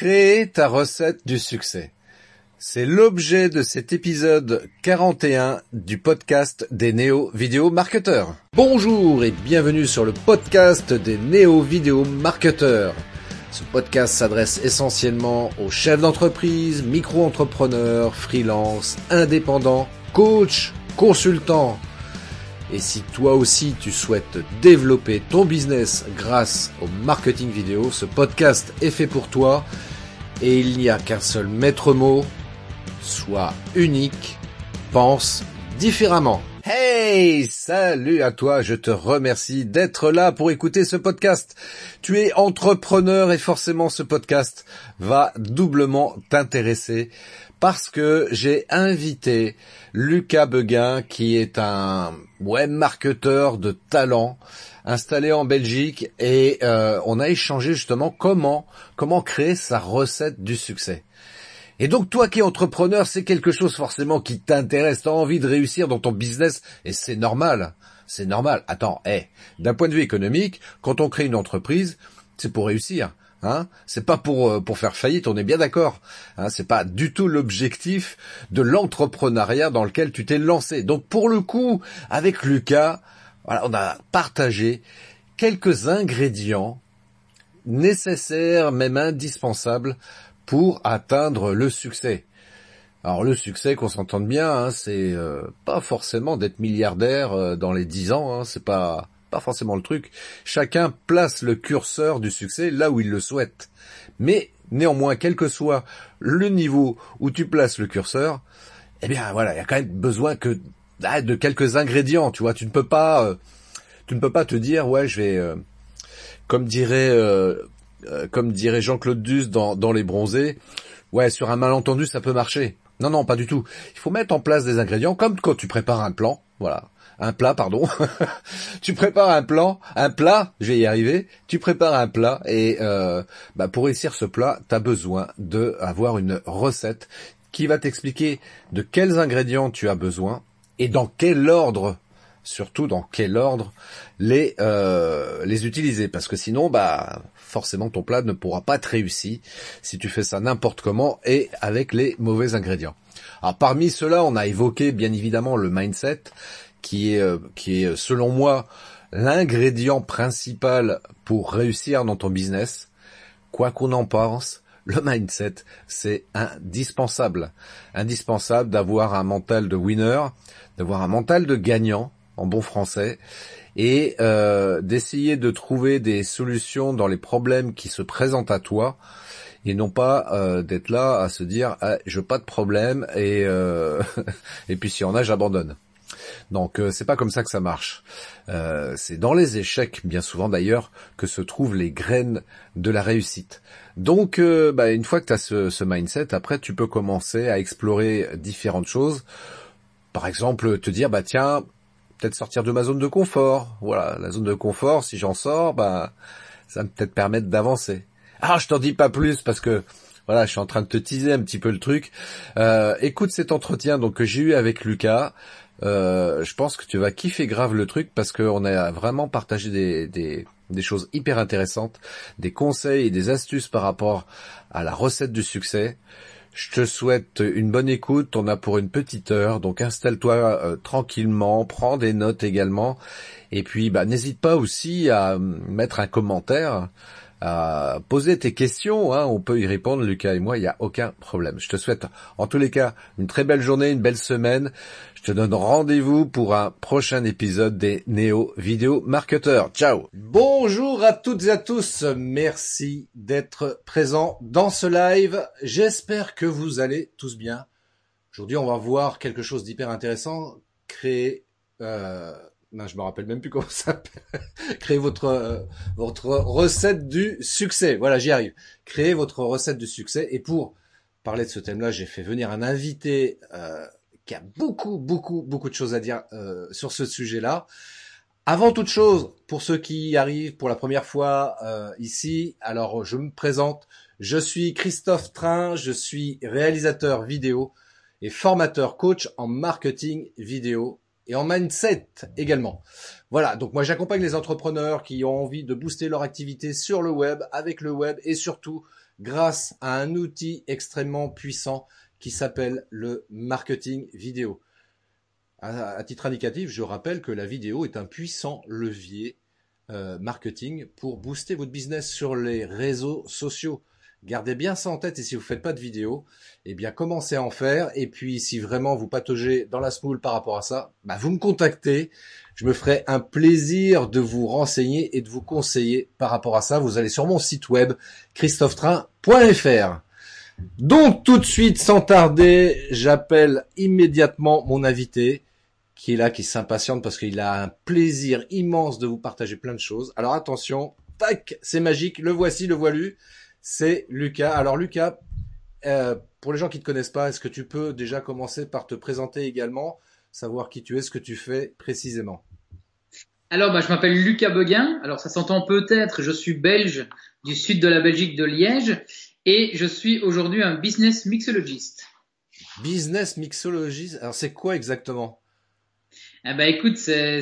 Créer ta recette du succès. C'est l'objet de cet épisode 41 du podcast des néo vidéo marketeurs. Bonjour et bienvenue sur le podcast des néo vidéo marketeurs. Ce podcast s'adresse essentiellement aux chefs d'entreprise, micro-entrepreneurs, freelance, indépendants, coachs, consultants. Et si toi aussi tu souhaites développer ton business grâce au marketing vidéo, ce podcast est fait pour toi et il n'y a qu'un seul maître mot, sois unique, pense différemment. Hey, salut à toi, je te remercie d'être là pour écouter ce podcast. Tu es entrepreneur et forcément ce podcast va doublement t'intéresser parce que j'ai invité Lucas Beguin qui est un web marketeur de talent installé en Belgique et euh, on a échangé justement comment comment créer sa recette du succès. Et donc toi qui es entrepreneur, c'est quelque chose forcément qui t'intéresse, tu as envie de réussir dans ton business et c'est normal. C'est normal. Attends, hé, d'un point de vue économique, quand on crée une entreprise, c'est pour réussir. Hein c'est pas pour euh, pour faire faillite, on est bien d'accord. Hein c'est pas du tout l'objectif de l'entrepreneuriat dans lequel tu t'es lancé. Donc pour le coup, avec Lucas, voilà, on a partagé quelques ingrédients nécessaires, même indispensables, pour atteindre le succès. Alors le succès, qu'on s'entende bien, hein, c'est euh, pas forcément d'être milliardaire euh, dans les dix ans. Hein, c'est pas pas forcément le truc. Chacun place le curseur du succès là où il le souhaite. Mais néanmoins, quel que soit le niveau où tu places le curseur, eh bien voilà, il y a quand même besoin que ah, de quelques ingrédients. Tu vois, tu ne peux pas, euh, tu ne peux pas te dire ouais, je vais, comme dirait euh, comme dirait Jean-Claude Duss dans, Les Bronzés, ouais, sur un malentendu, ça peut marcher. Non, non, pas du tout. Il faut mettre en place des ingrédients, comme quand tu prépares un plan, voilà, un plat, pardon. tu prépares un plan, un plat, je vais y arriver. Tu prépares un plat et euh, bah pour réussir ce plat, tu as besoin de avoir une recette qui va t'expliquer de quels ingrédients tu as besoin et dans quel ordre surtout dans quel ordre les euh, les utiliser? Parce que sinon bah forcément ton plat ne pourra pas être réussi si tu fais ça n'importe comment et avec les mauvais ingrédients. Alors parmi ceux-là, on a évoqué bien évidemment le mindset qui est euh, qui est selon moi l'ingrédient principal pour réussir dans ton business. Quoi qu'on en pense, le mindset, c'est indispensable. Indispensable d'avoir un mental de winner, d'avoir un mental de gagnant, en bon français, et euh, d'essayer de trouver des solutions dans les problèmes qui se présentent à toi, et non pas euh, d'être là à se dire ah, je pas de problème et euh, et puis si on a j'abandonne. Donc c'est pas comme ça que ça marche. c'est dans les échecs, bien souvent d'ailleurs, que se trouvent les graines de la réussite. Donc bah, une fois que tu as ce, ce mindset, après tu peux commencer à explorer différentes choses. Par exemple, te dire bah tiens, peut-être sortir de ma zone de confort. Voilà, la zone de confort, si j'en sors, bah, ça va peut-être permettre d'avancer. Ah, je t'en dis pas plus parce que voilà, je suis en train de te teaser un petit peu le truc. Euh, écoute cet entretien donc que j'ai eu avec Lucas. Euh, je pense que tu vas kiffer grave le truc parce qu'on a vraiment partagé des, des, des choses hyper intéressantes, des conseils et des astuces par rapport à la recette du succès. Je te souhaite une bonne écoute, on a pour une petite heure, donc installe-toi euh, tranquillement, prends des notes également, et puis bah, n'hésite pas aussi à mettre un commentaire, à poser tes questions, hein. on peut y répondre, Lucas et moi, il n'y a aucun problème. Je te souhaite en tous les cas une très belle journée, une belle semaine, je te donne rendez-vous pour un prochain épisode des Néo Vidéo Marketeurs. Ciao Bonjour à toutes et à tous, merci d'être présents dans ce live. J'espère que vous allez tous bien. Aujourd'hui, on va voir quelque chose d'hyper intéressant, créer... Euh, non, je me rappelle même plus comment ça s'appelle. Créer votre euh, votre recette du succès. Voilà, j'y arrive. Créer votre recette du succès. Et pour parler de ce thème-là, j'ai fait venir un invité euh, qui a beaucoup, beaucoup, beaucoup de choses à dire euh, sur ce sujet-là. Avant toute chose, pour ceux qui arrivent pour la première fois euh, ici, alors je me présente. Je suis Christophe Train, je suis réalisateur vidéo et formateur coach en marketing vidéo et en mindset également. Voilà, donc moi j'accompagne les entrepreneurs qui ont envie de booster leur activité sur le web, avec le web et surtout grâce à un outil extrêmement puissant qui s'appelle le marketing vidéo. À, titre indicatif, je rappelle que la vidéo est un puissant levier euh, marketing pour booster votre business sur les réseaux sociaux. Gardez bien ça en tête et si vous faites pas de vidéo, eh bien commencez à en faire et puis si vraiment vous pataugez dans la smoule par rapport à ça, bah vous me contactez. Je me ferai un plaisir de vous renseigner et de vous conseiller par rapport à ça. Vous allez sur mon site web christophetrain.fr. Donc tout de suite, sans tarder, j'appelle immédiatement mon invité qui est là, qui s'impatiente parce qu'il a un plaisir immense de vous partager plein de choses. Alors attention, tac, c'est magique, le voici, le voilu c'est Lucas. Alors Lucas, euh, pour les gens qui ne te connaissent pas, est-ce que tu peux déjà commencer par te présenter également, savoir qui tu es, ce que tu fais précisément? Alors, bah, je m'appelle Lucas Beguin. Alors, ça s'entend peut-être, je suis belge du sud de la Belgique, de Liège, et je suis aujourd'hui un business mixologiste. Business mixologiste Alors, c'est quoi exactement? Eh ben écoute, c'est,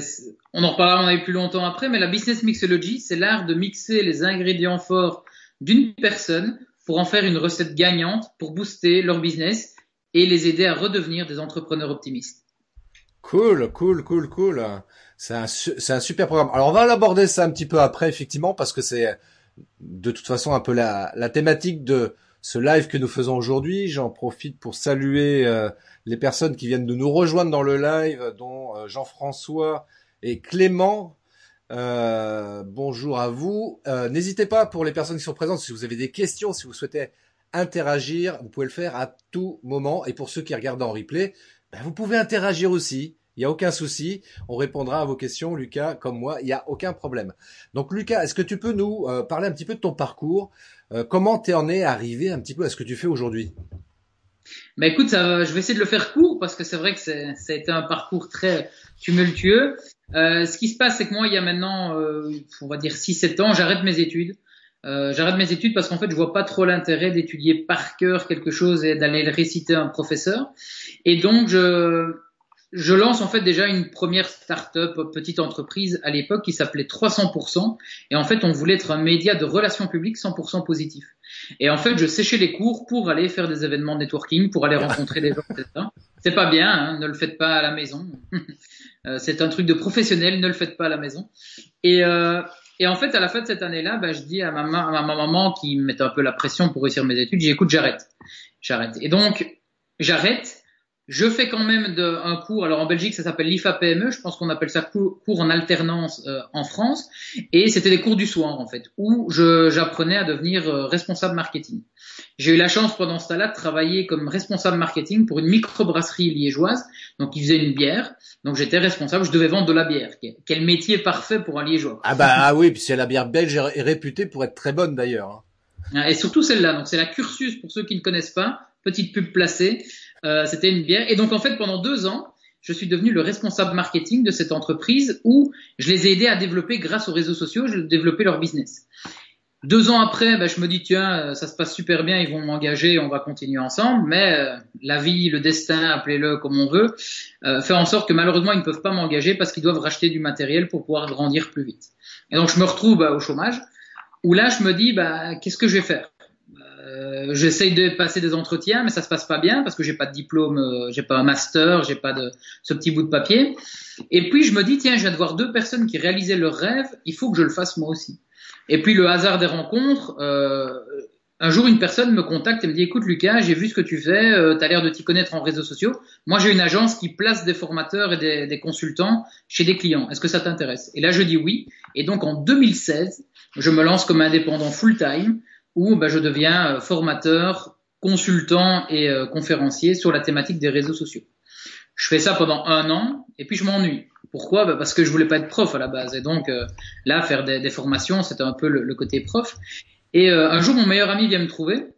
on en reparlera plus longtemps après, mais la business mixology, c'est l'art de mixer les ingrédients forts d'une personne pour en faire une recette gagnante pour booster leur business et les aider à redevenir des entrepreneurs optimistes. Cool, cool, cool, cool. C'est un, c'est un super programme. Alors on va l'aborder ça un petit peu après, effectivement, parce que c'est de toute façon un peu la, la thématique de ce live que nous faisons aujourd'hui. J'en profite pour saluer euh, les personnes qui viennent de nous rejoindre dans le live, dont euh, Jean-François et Clément. Euh, bonjour à vous. N'hésitez pas pour les personnes qui sont présentes, si vous avez des questions, si vous souhaitez interagir, vous pouvez le faire à tout moment. Et pour ceux qui regardent en replay, ben, vous pouvez interagir aussi. Il n'y a aucun souci. On répondra à vos questions, Lucas, comme moi. Il n'y a aucun problème. Donc, Lucas, est-ce que tu peux nous euh, parler un petit peu de ton parcours? Comment tu en es arrivé un petit peu à ce que tu fais aujourd'hui? Bah écoute, ça, je vais essayer de le faire court parce que c'est vrai que ça a été un parcours très tumultueux. Euh, ce qui se passe, c'est que moi, il y a maintenant, euh, on va dire 6-7 ans, j'arrête mes études. Euh, j'arrête mes études parce qu'en fait, je vois pas trop l'intérêt d'étudier par cœur quelque chose et d'aller le réciter à un professeur. Et donc, je, je lance en fait déjà une première start-up, petite entreprise à l'époque qui s'appelait 300%. Et en fait, on voulait être un média de relations publiques 100% positif. Et en fait, je séchais les cours pour aller faire des événements de networking, pour aller rencontrer des gens, etc. C'est pas bien, hein, ne le faites pas à la maison. Euh, c'est un truc de professionnel, ne le faites pas à la maison. Et, euh, et en fait, à la fin de cette année-là, bah, je dis à ma, ma maman qui me mettait un peu la pression pour réussir mes études, j'ai écoute, j'arrête. J'arrête. Et donc, j'arrête je fais quand même de, un cours, alors en Belgique ça s'appelle l'IFA PME, je pense qu'on appelle ça cours, en alternance euh, en France, et c'était des cours du soir en fait, où j'apprenais à devenir euh, responsable marketing. J'ai eu la chance pendant ce temps-là de travailler comme responsable marketing pour une microbrasserie liégeoise, donc ils faisaient une bière, donc j'étais responsable, je devais vendre de la bière. Quel métier parfait pour un liégeois. Ah bah ah oui, puis c'est la bière belge est réputée pour être très bonne d'ailleurs. Hein. Et surtout celle-là, donc c'est la Cursus pour ceux qui ne connaissent pas, petite pub placée. Euh, c'était une bière. Et donc en fait, pendant deux ans, je suis devenu le responsable marketing de cette entreprise où je les ai aidés à développer grâce aux réseaux sociaux, je développer leur business. Deux ans après, ben, je me dis tiens, euh, ça se passe super bien, ils vont m'engager, on va continuer ensemble. Mais euh, la vie, le destin, appelez-le comme on veut, fait en sorte que malheureusement ils ne peuvent pas m'engager parce qu'ils doivent racheter du matériel pour pouvoir grandir plus vite. Et donc je me retrouve bah, au chômage où là je me dis bah, qu'est-ce que je vais faire? Euh, j'essaye de passer des entretiens, mais ça se passe pas bien parce que j'ai pas de diplôme, euh, j'ai pas un master, j'ai pas de ce petit bout de papier. Et puis je me dis tiens, je viens de voir deux personnes qui réalisaient leur rêve, il faut que je le fasse moi aussi. Et puis le hasard des rencontres, euh, un jour une personne me contacte et me dit écoute Lucas, j'ai vu ce que tu fais, euh, tu as l'air de t'y connaître en réseaux sociaux. Moi j'ai une agence qui place des formateurs et des, des consultants chez des clients. Est-ce que ça t'intéresse? Et là je dis oui. Et donc en 2016, je me lance comme indépendant full time où bah, je deviens euh, formateur, consultant et euh, conférencier sur la thématique des réseaux sociaux. Je fais ça pendant un an et puis je m'ennuie. Pourquoi? Bah Parce que je voulais pas être prof à la base et donc euh, là faire des, des formations c'était un peu le, côté prof. Et un jour mon meilleur ami vient me trouver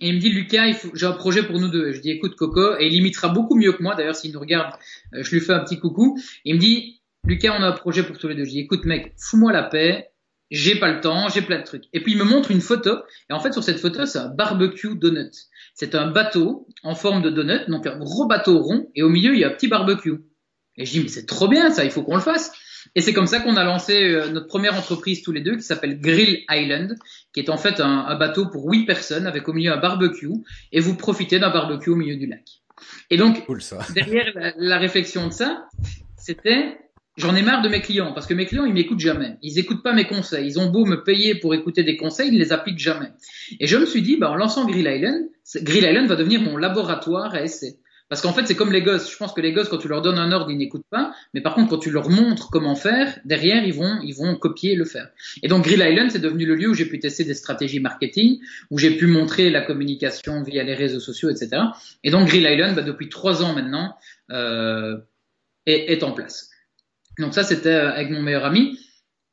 et il me dit Lucas, j'ai un projet pour nous deux. je dis écoute Coco et il imitera beaucoup mieux que moi. D'ailleurs s'il nous regarde, je lui fais un petit coucou. il me dit Lucas, on a un projet pour tous les deux. Je dis écoute mec, fous-moi la paix j'ai pas le temps, j'ai plein de trucs. Et puis il me montre une photo, et en fait sur cette photo c'est un barbecue donut. C'est un bateau en forme de donut, donc un gros bateau rond, et au milieu il y a un petit barbecue. Et je dis mais c'est trop bien ça, il faut qu'on le fasse. Et c'est comme ça qu'on a lancé euh, notre première entreprise tous les deux qui s'appelle Grill Island, qui est en fait un, bateau pour huit personnes avec au milieu un barbecue et vous profitez d'un barbecue au milieu du lac. Et donc, derrière la, réflexion de ça, c'était j'en ai marre de mes clients parce que mes clients ils m'écoutent jamais, ils écoutent pas mes conseils, ils ont beau me payer pour écouter des conseils, ils ne les appliquent jamais. Et je me suis dit, bah, en lançant Grill Island, Grill Island va devenir mon laboratoire à essai. Parce qu'en fait, c'est comme les gosses. Je pense que les gosses, quand tu leur donnes un ordre, ils n'écoutent pas. Mais par contre, quand tu leur montres comment faire, derrière, ils vont, ils vont copier le faire. Et donc, Grill Island, c'est devenu le lieu où j'ai pu tester des stratégies marketing, où j'ai pu montrer la communication via les réseaux sociaux, etc. Et donc, Grill Island, bah, depuis trois ans maintenant, euh, est, est en place. Donc ça, c'était euh, avec mon meilleur ami.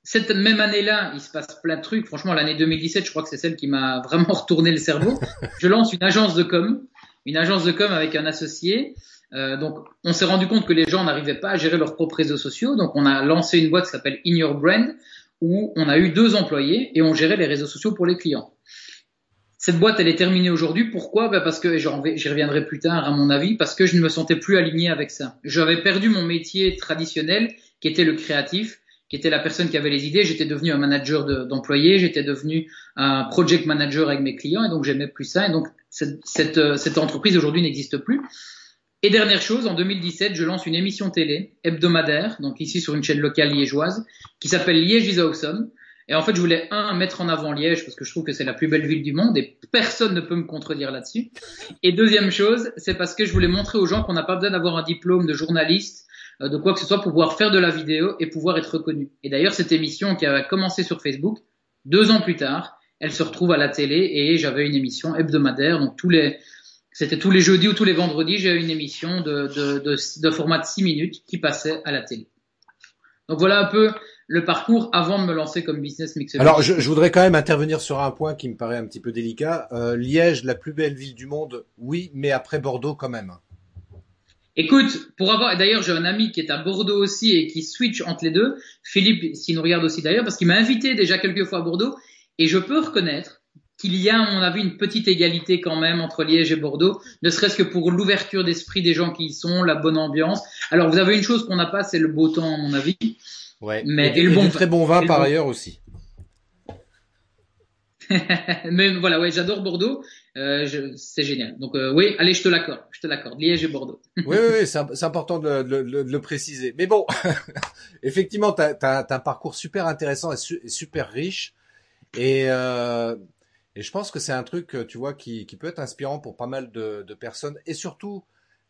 Cette même année-là, il se passe plein de trucs. Franchement, l'année 2017, je crois que c'est celle qui m'a vraiment retourné le cerveau. Je lance une agence de com une agence de com avec un associé. Euh, donc, on s'est rendu compte que les gens n'arrivaient pas à gérer leurs propres réseaux sociaux. Donc, on a lancé une boîte qui s'appelle In Your Brand, où on a eu deux employés et on gérait les réseaux sociaux pour les clients. Cette boîte, elle est terminée aujourd'hui. Pourquoi? Ben Parce que, j'y reviendrai plus tard à mon avis, parce que je ne me sentais plus aligné avec ça. J'avais perdu mon métier traditionnel, qui était le créatif, qui était la personne qui avait les idées. J'étais devenu un manager d'employés, j'étais devenu un project manager avec mes clients, et donc j'aimais plus ça. Et donc cette, euh, cette, entreprise aujourd'hui n'existe plus. Et dernière chose, en 2017, je lance une émission télé hebdomadaire, donc ici sur une chaîne locale liégeoise, qui s'appelle Liège is awesome. Et en fait, je voulais un mettre en avant Liège parce que je trouve que c'est la plus belle ville du monde et personne ne peut me contredire là-dessus. Et deuxième chose, c'est parce que je voulais montrer aux gens qu'on n'a pas besoin d'avoir un diplôme de journaliste, de quoi que ce soit pouvoir faire de la vidéo et pouvoir être reconnu. Et d'ailleurs, cette émission qui a commencé sur Facebook, deux ans plus tard, elle se retrouve à la télé et j'avais une émission hebdomadaire. Donc tous les, c'était tous les jeudis ou tous les vendredis, j'ai une émission de, format de 6 minutes qui passait à la télé. Donc voilà un peu le parcours avant de me lancer comme business mixer. Alors je, je, voudrais quand même intervenir sur un point qui me paraît un petit peu délicat. Euh, Liège, la plus belle ville du monde, oui, mais après Bordeaux quand même. Écoute, pour avoir, d'ailleurs, j'ai un ami qui est à Bordeaux aussi et qui switch entre les deux. Philippe, s'il nous regarde aussi d'ailleurs, parce qu'il m'a invité déjà quelques fois à Bordeaux et je peux reconnaître qu'il y a, à mon avis, une petite égalité quand même entre Liège et Bordeaux, ne serait-ce que pour l'ouverture d'esprit des gens qui y sont, la bonne ambiance. Alors, vous avez une chose qu'on n'a pas, c'est le beau temps, à mon avis. Ouais. Mais et, le bon, très bon vin par ailleurs aussi. mais voilà, ouais, j'adore Bordeaux. Euh, c'est génial. Donc euh, oui, allez, je te l'accorde, je te l'accorde. Liège et Bordeaux. oui, oui, oui c'est important de, de, de, le préciser. Mais bon, effectivement, tu as, as, un parcours super intéressant et super riche. Et, euh, et je pense que c'est un truc, tu vois, qui, qui peut être inspirant pour pas mal de, de personnes et surtout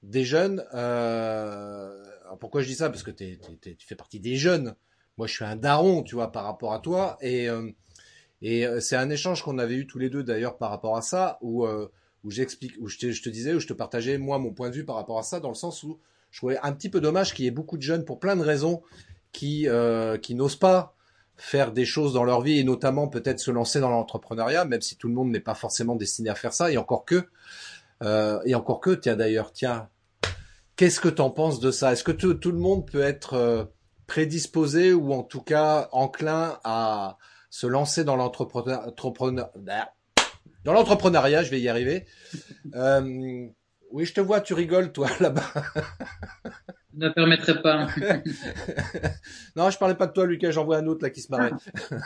des jeunes. Euh, pourquoi je dis ça? Parce que tu fais partie des jeunes. Moi, je suis un daron, tu vois, par rapport à toi. Et, euh, et euh, c'est un échange qu'on avait eu tous les deux d'ailleurs par rapport à ça, où, euh, où j'explique, où je te, disais, où je te partageais moi mon point de vue par rapport à ça, dans le sens où je trouvais un petit peu dommage qu'il y ait beaucoup de jeunes pour plein de raisons qui, euh, qui n'osent pas faire des choses dans leur vie et notamment peut-être se lancer dans l'entrepreneuriat, même si tout le monde n'est pas forcément destiné à faire ça, et encore que, euh, et encore que, tiens d'ailleurs, tiens, qu'est-ce que t'en penses de ça? Est-ce que tout, tout, le monde peut être euh, prédisposé ou en tout cas enclin à se lancer dans l'entrepreneuriat dans l'entrepreneuriat, je vais y arriver. Euh, oui, je te vois, tu rigoles, toi, là-bas. ne permettrait pas. non, je parlais pas de toi, Lucas. J'en vois un autre là qui se marrait.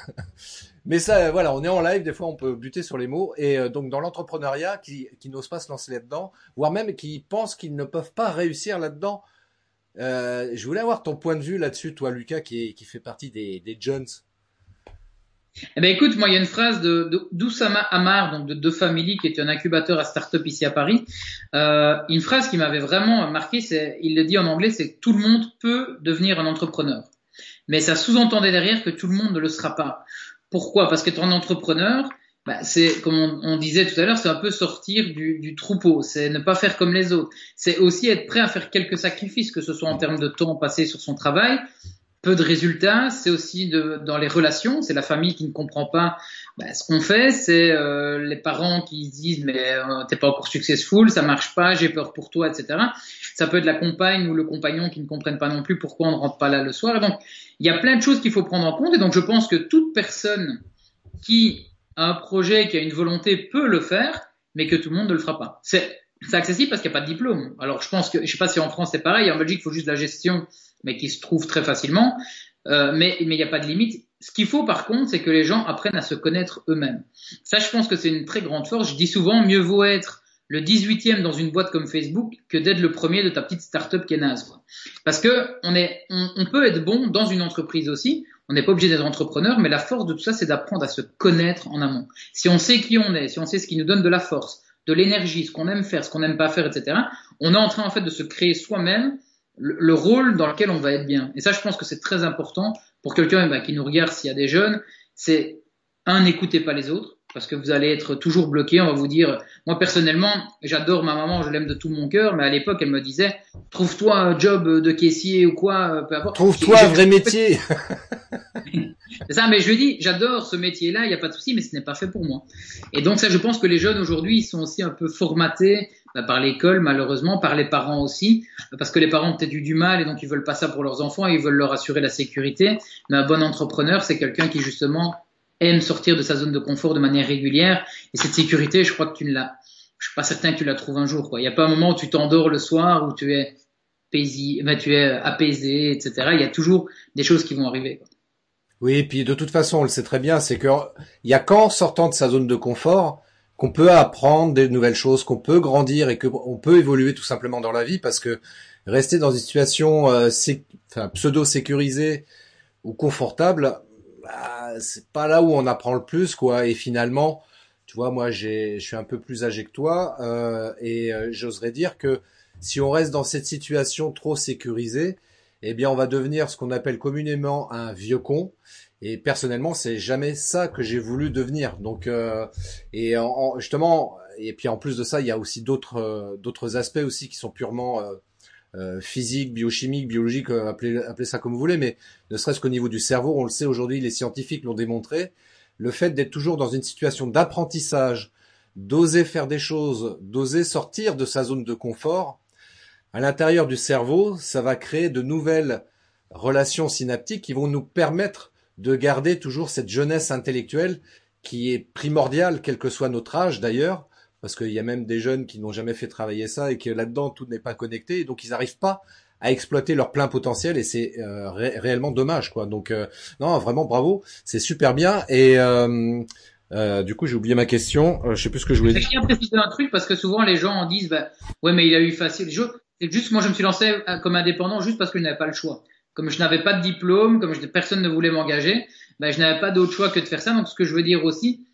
Mais ça, voilà, on est en live. Des fois, on peut buter sur les mots. Et euh, donc, dans l'entrepreneuriat, qui, qui n'osent pas se lancer là-dedans, voire même qui pensent qu'ils ne peuvent pas réussir là-dedans. Euh, je voulais avoir ton point de vue là-dessus, toi, Lucas, qui, qui fait partie des, des Jones. Eh ben écoute, moi il y a une phrase de, d'Oussama Amar, donc de deux Family, qui est un incubateur à start-up ici à Paris. Euh, une phrase qui m'avait vraiment marqué, c'est, il le dit en anglais, c'est que tout le monde peut devenir un entrepreneur. Mais ça sous-entendait derrière que tout le monde ne le sera pas. Pourquoi? Parce qu'être un entrepreneur, bah, c'est comme on, disait tout à l'heure, c'est un peu sortir du, du troupeau, c'est ne pas faire comme les autres. C'est aussi être prêt à faire quelques sacrifices, que ce soit en termes de temps passé sur son travail, peu de résultats, c'est aussi de, dans les relations, c'est la famille qui ne comprend pas bah, ce qu'on fait, c'est euh, les parents qui disent mais euh, t'es pas encore successful, ça marche pas, j'ai peur pour toi, etc. Ça peut être la compagne ou le compagnon qui ne comprennent pas non plus pourquoi on ne rentre pas là le soir. donc il y a plein de choses qu'il faut prendre en compte et donc je pense que toute personne qui a un projet, qui a une volonté peut le faire, mais que tout le monde ne le fera pas. C'est c'est accessible parce qu'il n'y a pas de diplôme. Alors je pense que, je sais pas si en France c'est pareil, en Belgique il faut juste la gestion, mais qui se trouve très facilement. euh, mais il n'y a pas de limite. Ce qu'il faut par contre, c'est que les gens apprennent à se connaître eux-mêmes. Ça, je pense que c'est une très grande force. Je dis souvent, mieux vaut être le 18e dans une boîte comme Facebook que d'être le premier de ta petite start-up qui est naze. Parce que on, est, on, peut être bon dans une entreprise aussi. On n'est pas obligé d'être entrepreneur, mais la force de tout ça, c'est d'apprendre à se connaître en amont. Si on sait qui on est, si on sait ce qui nous donne de la force, de l'énergie, ce qu'on aime faire, ce qu'on n'aime pas faire, etc., on est en train en fait de se créer soi-même le, le, rôle dans lequel on va être bien. Et ça, je pense que c'est très important pour quelqu'un bah, qui nous regarde s'il y a des jeunes. C'est un, n'écoutez pas les autres parce que vous allez être toujours bloqué. On va vous dire, moi personnellement, j'adore ma maman, je l'aime de tout mon cœur, mais à l'époque, elle me disait, trouve-toi un job de caissier ou quoi, peu importe. Trouve-toi un vrai métier. C'est ça, mais je lui dis, j'adore ce métier-là, il n'y a pas de souci, mais ce n'est pas fait pour moi. Et donc ça, je pense que les jeunes aujourd'hui, ils sont aussi un peu formatés bah, par l'école, malheureusement, par les parents aussi, parce que les parents ont peut-être eu du mal et donc ils veulent pas ça pour leurs enfants, ils veulent leur assurer la sécurité. Mais un bon entrepreneur, c'est quelqu'un qui justement aime sortir de sa zone de confort de manière régulière. Et cette sécurité, je crois que tu ne l'as. Je suis pas certain que tu la trouves un jour. Il n'y a pas un moment où tu t'endors le soir où tu es paisible, ben, tu es apaisé, etc. Il y a toujours des choses qui vont arriver. Oui, et puis de toute façon, on le sait très bien, c'est que il y a qu'en sortant de sa zone de confort qu'on peut apprendre des nouvelles choses, qu'on peut grandir et qu'on peut évoluer tout simplement dans la vie, parce que rester dans une situation euh, pseudo sécurisée ou confortable, bah, c'est pas là où on apprend le plus, quoi. Et finalement, tu vois, moi, je suis un peu plus âgé que toi, euh, et euh, j'oserais dire que si on reste dans cette situation trop sécurisée, eh bien, on va devenir ce qu'on appelle communément un vieux con. Et personnellement, c'est jamais ça que j'ai voulu devenir. Donc, euh, et en, justement, et puis en plus de ça, il y a aussi d'autres euh, d'autres aspects aussi qui sont purement euh, physique, biochimique, biologique, euh, appelez, appelez ça comme vous voulez, mais ne serait-ce qu'au niveau du cerveau, on le sait aujourd'hui, les scientifiques l'ont démontré, le fait d'être toujours dans une situation d'apprentissage, d'oser faire des choses, d'oser sortir de sa zone de confort, à l'intérieur du cerveau, ça va créer de nouvelles relations synaptiques qui vont nous permettre de garder toujours cette jeunesse intellectuelle qui est primordiale, quel que soit notre âge d'ailleurs, parce qu'il y a même des jeunes qui n'ont jamais fait travailler ça et que là-dedans tout n'est pas connecté, et donc ils n'arrivent pas à exploiter leur plein potentiel et c'est euh, ré réellement dommage quoi. Donc euh, non vraiment bravo, c'est super bien et euh, du coup j'ai oublié ma question, je sais plus ce que je voulais dire. Je préciser un truc parce que souvent les gens en disent bah, ouais mais il a eu facile. C'est juste moi je me suis lancé comme indépendant juste parce que je n'avais pas le choix. Comme je n'avais pas de diplôme, comme je, personne ne voulait m'engager, ben, je n'avais pas d'autre choix que de faire ça. Donc ce que je veux dire aussi,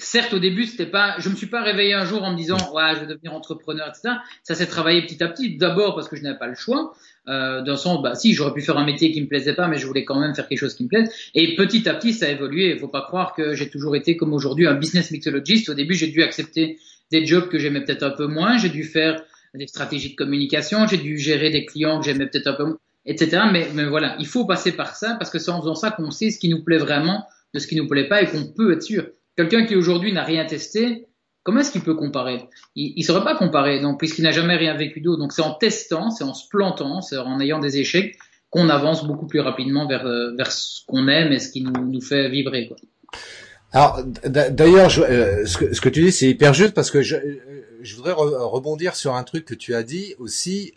certes, au début, c'était pas, je me suis pas réveillé un jour en me disant, ouais, je vais devenir entrepreneur, etc. Ça s'est travaillé petit à petit. D'abord parce que je n'avais pas le choix. Euh, d'un sens, bah, si, j'aurais pu faire un métier qui me plaisait pas, mais je voulais quand même faire quelque chose qui me plaise. Et petit à petit, ça a évolué. Il faut pas croire que j'ai toujours été comme aujourd'hui un business mixologist. Au début, j'ai dû accepter des jobs que j'aimais peut-être un peu moins. J'ai dû faire des stratégies de communication. J'ai dû gérer des clients que j'aimais peut-être un peu moins, etc. Mais, mais voilà, il faut passer par ça parce que c'est en faisant ça qu'on sait ce qui nous plaît vraiment de ce qui nous plaît pas et qu'on peut être sûr. Quelqu'un qui aujourd'hui n'a rien testé, comment est-ce qu'il peut comparer? Il ne saurait pas comparer, puisqu'il n'a jamais rien vécu d'eau. Donc c'est en testant, c'est en se plantant, c'est en ayant des échecs qu'on avance beaucoup plus rapidement vers, euh, ce qu'on aime et ce qui nous, fait vibrer. Alors d'ailleurs, euh, ce, que, tu dis, c'est hyper juste parce que je, euh, voudrais re rebondir sur un truc que tu as dit aussi.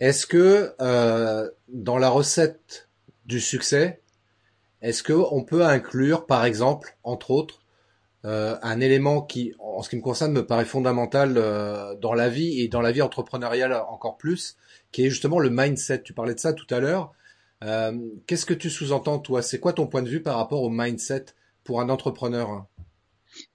Est-ce que dans la recette du succès, est-ce qu'on peut inclure, par exemple, entre autres, euh, un élément qui, en ce qui me concerne, me paraît fondamental euh, dans la vie et dans la vie entrepreneuriale encore plus, qui est justement le mindset. Tu parlais de ça tout à l'heure. Euh, Qu'est-ce que tu sous-entends, toi? C'est quoi ton point de vue par rapport au mindset pour un entrepreneur?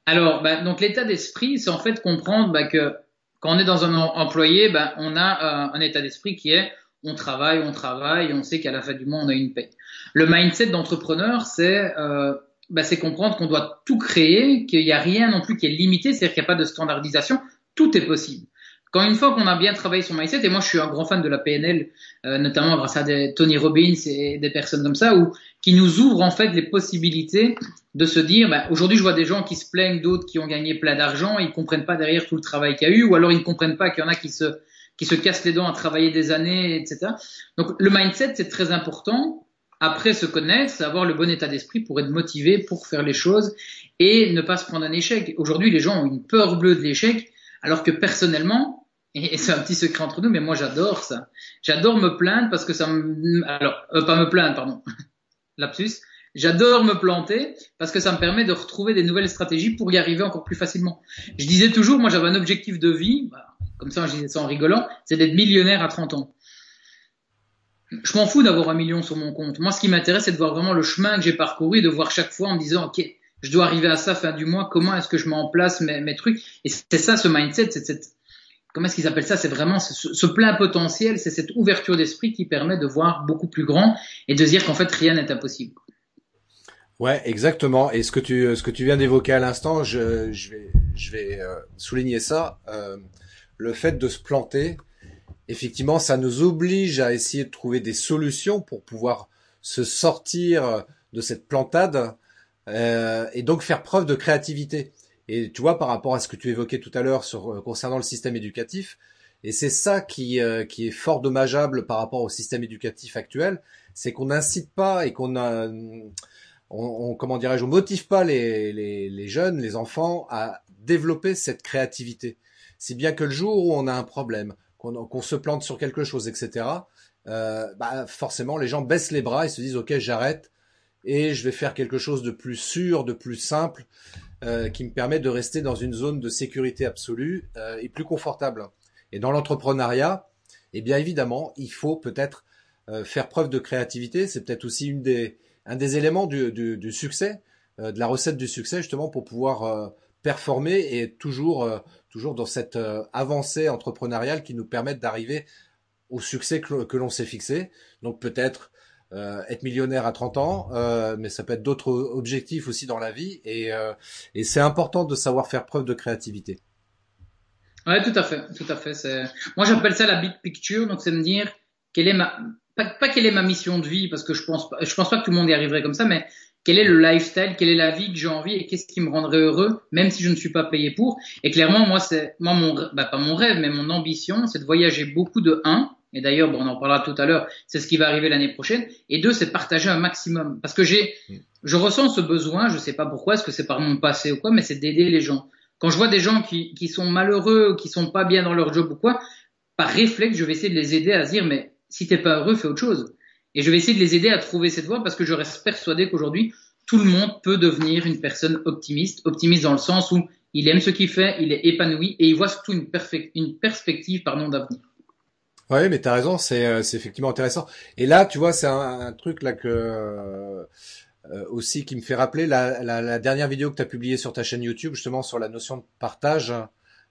Alors, bah, donc l'état d'esprit, c'est en fait comprendre bah, que quand on est dans un employé, bah, on a un état d'esprit qui est on travaille, on travaille, on sait qu'à la fin du mois, on a une paye. Le mindset d'entrepreneur, c'est euh, bah, comprendre qu'on doit tout créer, qu'il n'y a rien non plus qui est limité, c'est-à-dire qu'il n'y a pas de standardisation, tout est possible. Quand une fois qu'on a bien travaillé son mindset, et moi je suis un grand fan de la PNL, euh, notamment grâce à des Tony Robbins et des personnes comme ça, où, qui nous ouvrent en fait les possibilités de se dire, bah, aujourd'hui je vois des gens qui se plaignent, d'autres qui ont gagné plein d'argent, ils comprennent pas derrière tout le travail qu'il y a eu, ou alors ils ne comprennent pas qu'il y en a qui se qui se cassent les dents à travailler des années, etc. Donc le mindset, c'est très important. Après se connaître, avoir le bon état d'esprit pour être motivé, pour faire les choses et ne pas se prendre un échec. Aujourd'hui, les gens ont une peur bleue de l'échec, alors que personnellement, et, c'est un petit secret entre nous, mais moi j'adore ça. J'adore me plaindre parce que ça me, alors euh, pas me plaindre, pardon, lapsus. J'adore me planter parce que ça me permet de retrouver des nouvelles stratégies pour y arriver encore plus facilement. Je disais toujours, moi j'avais un objectif de vie, bah, comme ça je disais ça en rigolant, c'est d'être millionnaire à 30 ans. Je m'en fous d'avoir un million sur mon compte. Moi ce qui m'intéresse c'est de voir vraiment le chemin que j'ai parcouru de voir chaque fois en me disant ok, je dois arriver à ça fin du mois, comment est-ce que je mets en place mes, mes trucs? Et c'est ça ce mindset, c'est cette comment est-ce qu'ils appellent ça? C'est vraiment ce, plein potentiel, c'est cette ouverture d'esprit qui permet de voir beaucoup plus grand et de dire qu'en fait rien n'est impossible. Ouais, exactement. Et ce que tu ce que tu viens d'évoquer à l'instant, je, je vais euh, souligner ça. Euh, le fait de se planter, effectivement, ça nous oblige à essayer de trouver des solutions pour pouvoir se sortir de cette plantade euh, et donc faire preuve de créativité. Et tu vois, par rapport à ce que tu évoquais tout à l'heure sur euh, concernant le système éducatif, et c'est ça qui, euh, qui est fort dommageable par rapport au système éducatif actuel, c'est qu'on n'incite pas et qu'on a, on, comment dirais-je, on motive pas les, les, les, jeunes, les enfants à développer cette créativité. Si bien que le jour où on a un problème, qu'on se plante sur quelque chose, etc., euh, bah forcément les gens baissent les bras et se disent ok j'arrête et je vais faire quelque chose de plus sûr, de plus simple, euh, qui me permet de rester dans une zone de sécurité absolue euh, et plus confortable. Et dans l'entrepreneuriat, eh bien évidemment, il faut peut-être faire preuve de créativité. C'est peut-être aussi une des, un des éléments du, du succès, de la recette du succès justement pour pouvoir performer et toujours, toujours dans cette avancée entrepreneuriale qui nous permette d'arriver au succès que, l'on s'est fixé. Donc peut-être euh, être millionnaire à 30 ans, euh, mais ça peut être d'autres objectifs aussi dans la vie, et, euh, c'est important de savoir faire preuve de créativité. Ouais, tout à fait, tout à fait. Moi, j'appelle ça la big picture, donc c'est me dire quelle est ma, pas, pas, quelle est ma mission de vie, parce que je pense pas, je pense pas que tout le monde y arriverait comme ça, mais quel est le lifestyle, quelle est la vie que j'ai envie et qu'est-ce qui me rendrait heureux, même si je ne suis pas payé pour. Et clairement, moi, c'est, moi, mon, bah, pas mon rêve, mais mon ambition, c'est de voyager beaucoup de 1, et d'ailleurs, bon, on en parlera tout à l'heure, c'est ce qui va arriver l'année prochaine. Et deux, c'est partager un maximum. Parce que j'ai, mm. je ressens ce besoin, je sais pas pourquoi, est-ce que c'est par mon passé ou quoi, mais c'est d'aider les gens. Quand je vois des gens qui, qui sont malheureux, qui sont pas bien dans leur job ou quoi, par réflexe, je vais essayer de les aider à se dire, mais si t'es pas heureux, fais autre chose. Et je vais essayer de les aider à trouver cette voie parce que je reste persuadé qu'aujourd'hui, tout le monde peut devenir une personne optimiste. Optimiste dans le sens où il aime ce qu'il fait, il est épanoui et il voit surtout une, une perspective d'avenir. Oui, mais tu as raison, euh, c'est effectivement intéressant. Et là, tu vois, c'est un, truc là que euh, aussi qui me fait rappeler la dernière vidéo que tu as publiée sur ta chaîne YouTube, justement sur la notion de partage,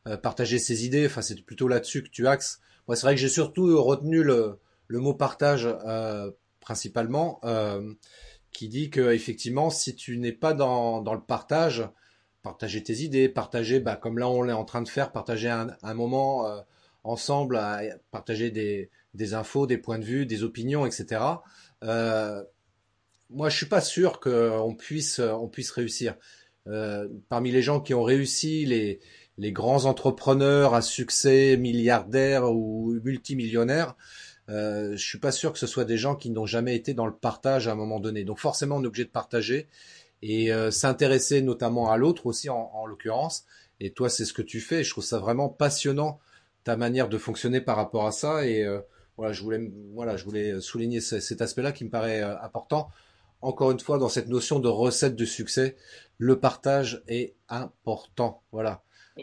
euh, partager ses idées. Enfin, c'est plutôt là-dessus que tu axes. Moi, c'est vrai que j'ai surtout retenu le, le mot partage principalement, qui dit que effectivement, si tu n'es pas dans, dans le partage, partager tes idées, partager, bah, comme là on est en train de faire, partager un, un moment ensemble à partager des, des infos, des points de vue, des opinions, etc. Euh, moi, je suis pas sûr qu'on puisse, on puisse réussir. Euh, parmi les gens qui ont réussi, les, les grands entrepreneurs à succès, milliardaires ou multimillionnaires, euh, je suis pas sûr que ce soit des gens qui n'ont jamais été dans le partage à un moment donné. Donc forcément, on est obligé de partager et euh, s'intéresser notamment à l'autre aussi en, en l'occurrence. Et toi, c'est ce que tu fais. Je trouve ça vraiment passionnant ta manière de fonctionner par rapport à ça. Et euh, voilà, je voulais, voilà, je voulais souligner cet aspect-là qui me paraît euh, important. Encore une fois, dans cette notion de recette de succès, le partage est important. Voilà.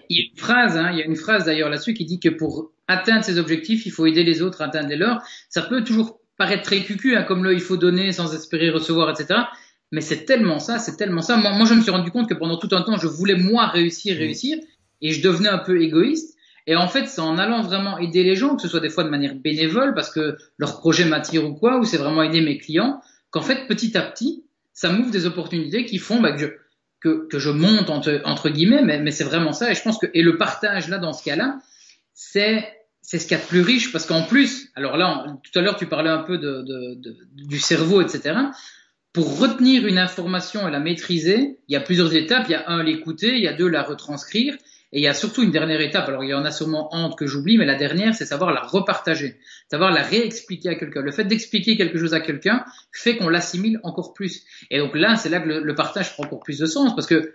Il y a une phrase, hein, il y a une phrase d'ailleurs là-dessus qui dit que pour atteindre ses objectifs, il faut aider les autres à atteindre les leurs. Ça peut toujours paraître très cucu, hein, comme là, il faut donner sans espérer recevoir, etc. Mais c'est tellement ça, c'est tellement ça. Moi, moi, je me suis rendu compte que pendant tout un temps, je voulais moi réussir, réussir, et je devenais un peu égoïste. Et en fait, c'est en allant vraiment aider les gens, que ce soit des fois de manière bénévole, parce que leur projet m'attire ou quoi, ou c'est vraiment aider mes clients, qu'en fait, petit à petit, ça m'ouvre des opportunités qui font bah, que, je, que, que je monte entre, entre guillemets, mais, mais c'est vraiment ça. Et je pense que et le partage là, dans ce cas-là, c'est c'est ce qu'il y a de plus riche, parce qu'en plus, alors là, tout à l'heure, tu parlais un peu de, de, de, du cerveau, etc. Pour retenir une information et la maîtriser, il y a plusieurs étapes. Il y a un, l'écouter, il y a deux, la retranscrire, et il y a surtout une dernière étape, alors il y en a sûrement honte que j'oublie, mais la dernière, c'est savoir la repartager, savoir la réexpliquer à quelqu'un. Le fait d'expliquer quelque chose à quelqu'un fait qu'on l'assimile encore plus. Et donc là, c'est là que le, partage prend encore plus de sens, parce que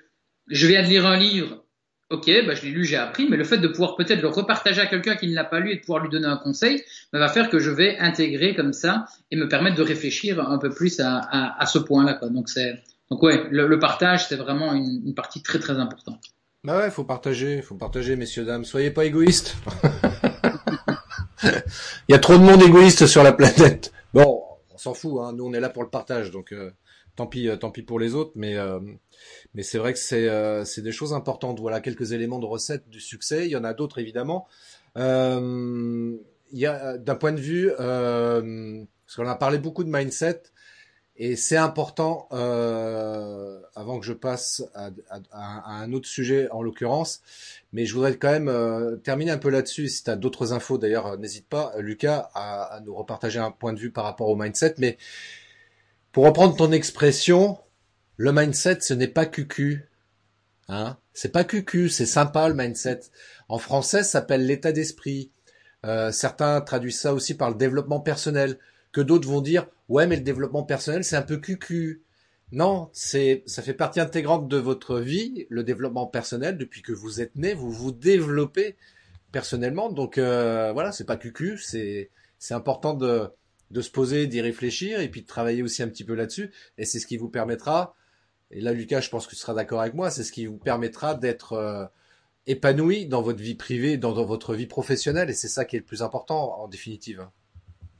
je viens de lire un livre, Ok, bah je l'ai lu, j'ai appris, mais le fait de pouvoir peut-être le repartager à quelqu'un qui ne l'a pas lu et de pouvoir lui donner un conseil, bah, va faire que je vais intégrer comme ça et me permettre de réfléchir un peu plus à, ce point-là. Donc c'est donc ouais, le, partage c'est vraiment une, une, partie très très importante. Bah ouais, faut partager, faut partager, messieurs dames. Soyez pas égoïstes. Il y a trop de monde égoïste sur la planète. Bon, on s'en fout, hein. nous on est là pour le partage, donc euh, tant pis, euh, tant pis pour les autres, mais euh, mais c'est vrai que c'est euh, c'est des choses importantes. Voilà quelques éléments de recette du succès. Il y en a d'autres évidemment. il y a d'un point de vue, parce qu'on a parlé beaucoup de mindset. Et c'est important, euh, avant que je passe à, un autre sujet en l'occurrence, mais je voudrais quand même euh, terminer un peu là-dessus. Si tu as d'autres infos, d'ailleurs, n'hésite pas, Lucas, à, à, nous repartager un point de vue par rapport au mindset. Mais pour reprendre ton expression, le mindset, ce n'est pas cucu. Hein c'est pas cucu, c'est sympa le mindset. En français, ça s'appelle l'état d'esprit. Euh, certains traduisent ça aussi par le développement personnel que d'autres vont dire ouais mais le développement personnel c'est un peu cucu. Non, c'est ça fait partie intégrante de votre vie, le développement personnel depuis que vous êtes né, vous vous développez personnellement. Donc euh, voilà, c'est pas cucu, c'est c'est important de de se poser, d'y réfléchir et puis de travailler aussi un petit peu là-dessus et c'est ce qui vous permettra et là Lucas, je pense que tu seras d'accord avec moi, c'est ce qui vous permettra d'être euh, épanoui dans votre vie privée, dans, votre vie professionnelle et c'est ça qui est le plus important en définitive.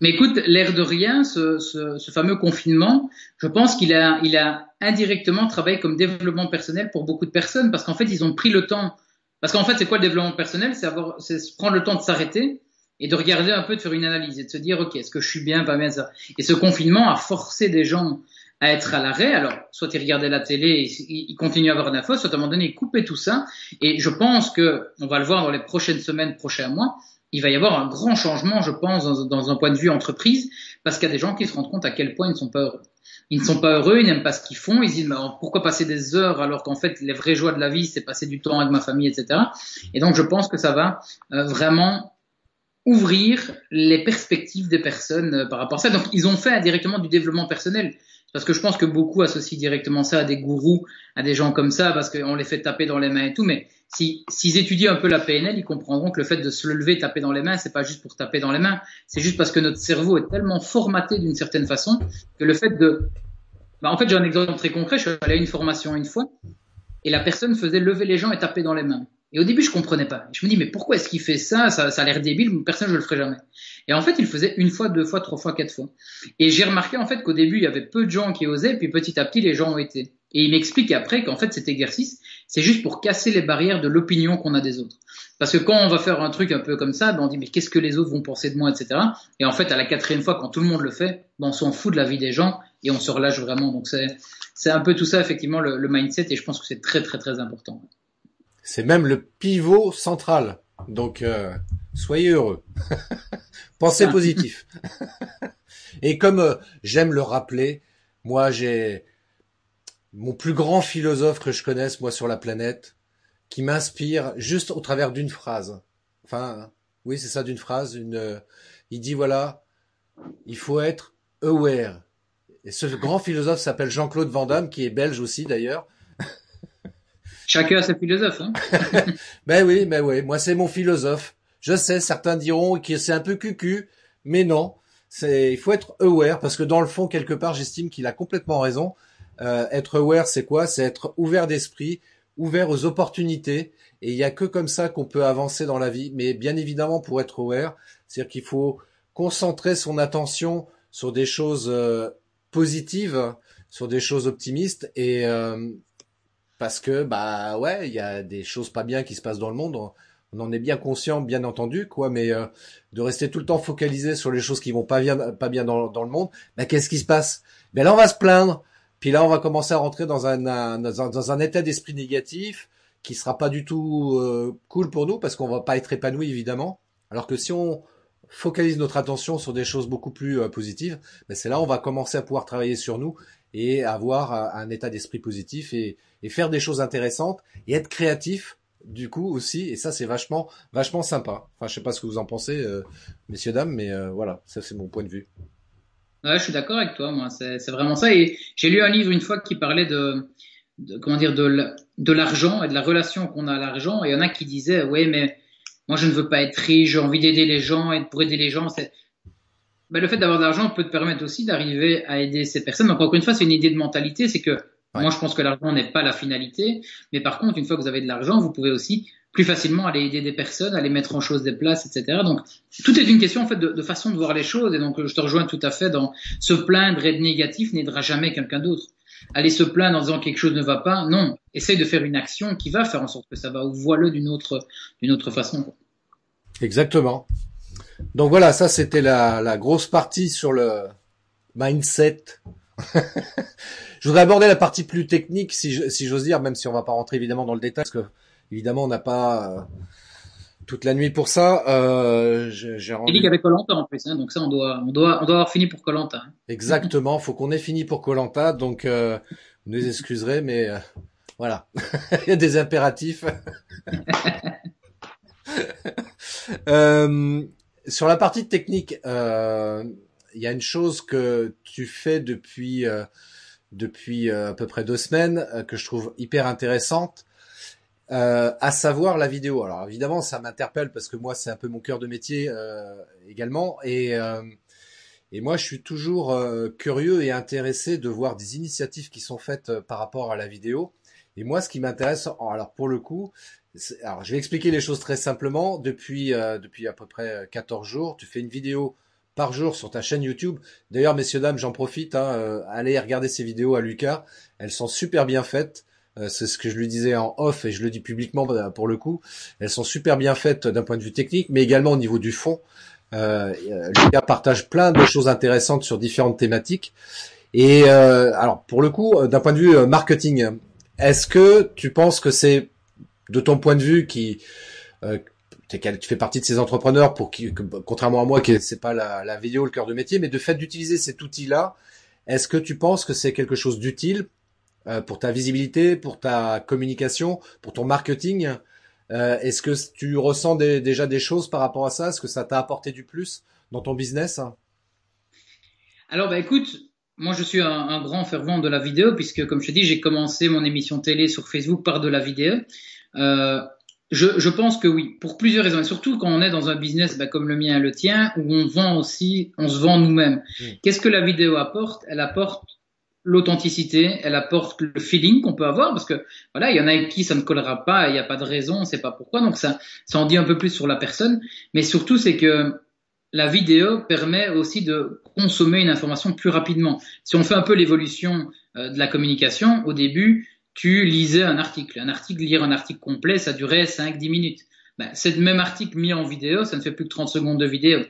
Mais écoute, l'air de rien, ce, fameux confinement, je pense qu'il a, a indirectement travaillé comme développement personnel pour beaucoup de personnes parce qu'en fait, ils ont pris le temps. Parce qu'en fait, c'est quoi le développement personnel? C'est prendre le temps de s'arrêter et de regarder un peu, de faire une analyse et de se dire, ok, est-ce que je suis bien, pas bien ça. Et ce confinement a forcé des gens à être à l'arrêt. Alors, soit ils regardaient la télé ils continuent à avoir une info, soit à un moment donné, ils coupaient tout ça. Et je pense que, on va le voir dans les prochaines semaines, prochains mois, il va y avoir un grand changement, je pense, dans, un point de vue entreprise, parce qu'il y a des gens qui se rendent compte à quel point ils ne sont pas heureux. Ils ne sont pas heureux, ils n'aiment pas ce qu'ils font, ils disent pourquoi passer des heures alors qu'en fait les vraies joies de la vie c'est passer du temps avec ma famille, etc. Et donc je pense que ça va euh, vraiment ouvrir les perspectives des personnes euh, par rapport à ça. Donc ils ont fait indirectement du développement personnel. Parce que je pense que beaucoup associent directement ça à des gourous, à des gens comme ça, parce qu'on les fait taper dans les mains et tout. Mais s'ils si, étudient un peu la PNL, ils comprendront que le fait de se lever, taper dans les mains, c'est pas juste pour taper dans les mains. C'est juste parce que notre cerveau est tellement formaté d'une certaine façon que le fait de, bah, en fait, j'ai un exemple très concret. Je suis allé à une formation une fois et la personne faisait lever les gens et taper dans les mains. Et au début, je comprenais pas. Je me dis, mais pourquoi est-ce qu'il fait ça, ça, ça a l'air débile, personne ne le ferait jamais. Et en fait, il faisait une fois, deux fois, trois fois, quatre fois. Et j'ai remarqué en fait qu'au début, il y avait peu de gens qui osaient, puis petit à petit, les gens ont été. Et il m'explique après qu'en fait, cet exercice, c'est juste pour casser les barrières de l'opinion qu'on a des autres. Parce que quand on va faire un truc un peu comme ça, ben on dit mais qu'est-ce que les autres vont penser de moi, etc. Et en fait, à la quatrième fois, quand tout le monde le fait, ben on s'en fout de la vie des gens et on se relâche vraiment. Donc c'est c'est un peu tout ça effectivement le, le mindset et je pense que c'est très très très important. C'est même le pivot central. Donc euh, soyez heureux. Pensez positif. et comme euh, j'aime le rappeler, moi j'ai mon plus grand philosophe que je connaisse, moi, sur la planète, qui m'inspire juste au travers d'une phrase. Enfin, oui, c'est ça, d'une phrase. Une, euh, il dit, voilà, il faut être aware. Et ce grand philosophe s'appelle Jean-Claude Van Damme, qui est belge aussi, d'ailleurs. Chacun a ses philosophes, hein Ben oui, ben oui. Moi, c'est mon philosophe. Je sais, certains diront que c'est un peu cucu, mais non. C'est, il faut être aware, parce que dans le fond, quelque part, j'estime qu'il a complètement raison. Euh, être aware, c'est quoi? C'est être ouvert d'esprit, ouvert aux opportunités. Et il n'y a que comme ça qu'on peut avancer dans la vie. Mais bien évidemment, pour être aware, c'est-à-dire qu'il faut concentrer son attention sur des choses euh, positives, sur des choses optimistes. Et euh, parce que bah ouais, il y a des choses pas bien qui se passent dans le monde. On, en est bien conscient, bien entendu, quoi. Mais euh, de rester tout le temps focalisé sur les choses qui vont pas bien, pas bien dans, dans le monde, bah qu'est-ce qui se passe? Ben là, on va se plaindre. Puis là, on va commencer à rentrer dans un, dans un, état d'esprit négatif qui sera pas du tout euh, cool pour nous parce qu'on va pas être épanoui évidemment. Alors que si on focalise notre attention sur des choses beaucoup plus euh, positives, ben c'est là on va commencer à pouvoir travailler sur nous et avoir un, état d'esprit positif et, faire des choses intéressantes et être créatif du coup aussi. Et ça c'est vachement vachement sympa. Enfin je sais pas ce que vous en pensez, euh, messieurs dames, mais voilà, ça c'est mon point de vue. Ouais, je suis d'accord avec toi, moi. C'est vraiment ça. Et j'ai lu un livre une fois qui parlait de comment dire, de l'argent et de la relation qu'on a à l'argent. Et il y en a qui disaient, ouais, mais moi je ne veux pas être riche, j'ai envie d'aider les gens et pour aider les gens, ben, le fait d'avoir de l'argent peut te permettre aussi d'arriver à aider ces personnes. Donc encore une fois, c'est une idée de mentalité, c'est que moi je pense que l'argent n'est pas la finalité, mais par contre, une fois que vous avez de l'argent, vous pouvez aussi plus facilement aller aider des personnes, aller mettre en chose des places, etc. Donc tout est une question en fait de, de, façon de voir les choses, et donc je te rejoins tout à fait dans se plaindre et être négatif n'aidera jamais quelqu'un d'autre. Aller se plaindre en disant quelque chose ne va pas, non. Essaye de faire une action qui va faire en sorte que ça va, ou vois-le d'une autre, d'une autre façon. Exactement. Donc voilà, ça c'était la, la, grosse partie sur le mindset. je voudrais aborder la partie plus technique, si, si j'ose dire, même si on va pas rentrer évidemment dans le détail, parce que évidemment on n'a pas euh, toute la nuit pour ça. Euh, j'ai rendu... Dit Colanta en plus, hein, donc ça on doit, on doit, on doit avoir fini pour Colanta. Hein. Exactement, faut qu'on ait fini pour Colanta, donc euh, vous nous excuserez, mais euh, voilà, il y a des impératifs. euh, sur la partie technique, euh, il y a une chose que tu fais depuis euh, depuis euh, à peu près deux semaines que je trouve hyper intéressante, à savoir la vidéo. Alors évidemment, ça m'interpelle parce que moi, c'est un peu mon cœur de métier également, et et moi, je suis toujours curieux et intéressé de voir des initiatives qui sont faites par rapport à la vidéo. Et moi, ce qui m'intéresse, alors pour le coup, alors, je vais expliquer les choses très simplement. Depuis, euh, depuis à peu près 14 jours, tu fais une vidéo par jour sur ta chaîne YouTube. D'ailleurs, messieurs, dames, j'en profite. Hein, euh, allez regarder ces vidéos à Lucas. Elles sont super bien faites. Euh, c'est ce que je lui disais en off et je le dis publiquement bah, pour le coup. Elles sont super bien faites d'un point de vue technique, mais également au niveau du fond. Lucas partage plein de choses intéressantes sur différentes thématiques. Et alors, pour le coup, d'un point de vue marketing, est-ce que tu penses que c'est de ton point de vue qui euh, tu fais partie de ces entrepreneurs pour qui, contrairement à moi, qui c'est pas la, la, vidéo le cœur de métier, mais de fait d'utiliser cet outil-là, est-ce que tu penses que c'est quelque chose d'utile euh, pour ta visibilité, pour ta communication, pour ton marketing euh, Est-ce que tu ressens déjà des choses par rapport à ça? Est-ce que ça t'a apporté du plus dans ton business? Alors, bah écoute, moi, je suis un, un, grand fervent de la vidéo puisque, comme je te dis, j'ai commencé mon émission télé sur Facebook par de la vidéo. Euh, je, je, pense que oui, pour plusieurs raisons, et surtout quand on est dans un business bah, comme le mien et le tien, où on vend aussi, on se vend nous-mêmes. Mmh. Qu'est-ce que la vidéo apporte? Elle apporte l'authenticité, elle apporte le feeling qu'on peut avoir, parce que voilà, il y en a avec qui ça ne collera pas, il n'y a pas de raison, on sait pas pourquoi, donc ça, ça en dit un peu plus sur la personne, mais surtout c'est que la vidéo permet aussi de consommer une information plus rapidement. Si on fait un peu l'évolution euh, de la communication, au début, tu lisais un article. Un article, lire un article complet, ça durait 5-10 minutes. Ben, c'est même article mis en vidéo, ça ne fait plus que 30 secondes de vidéo.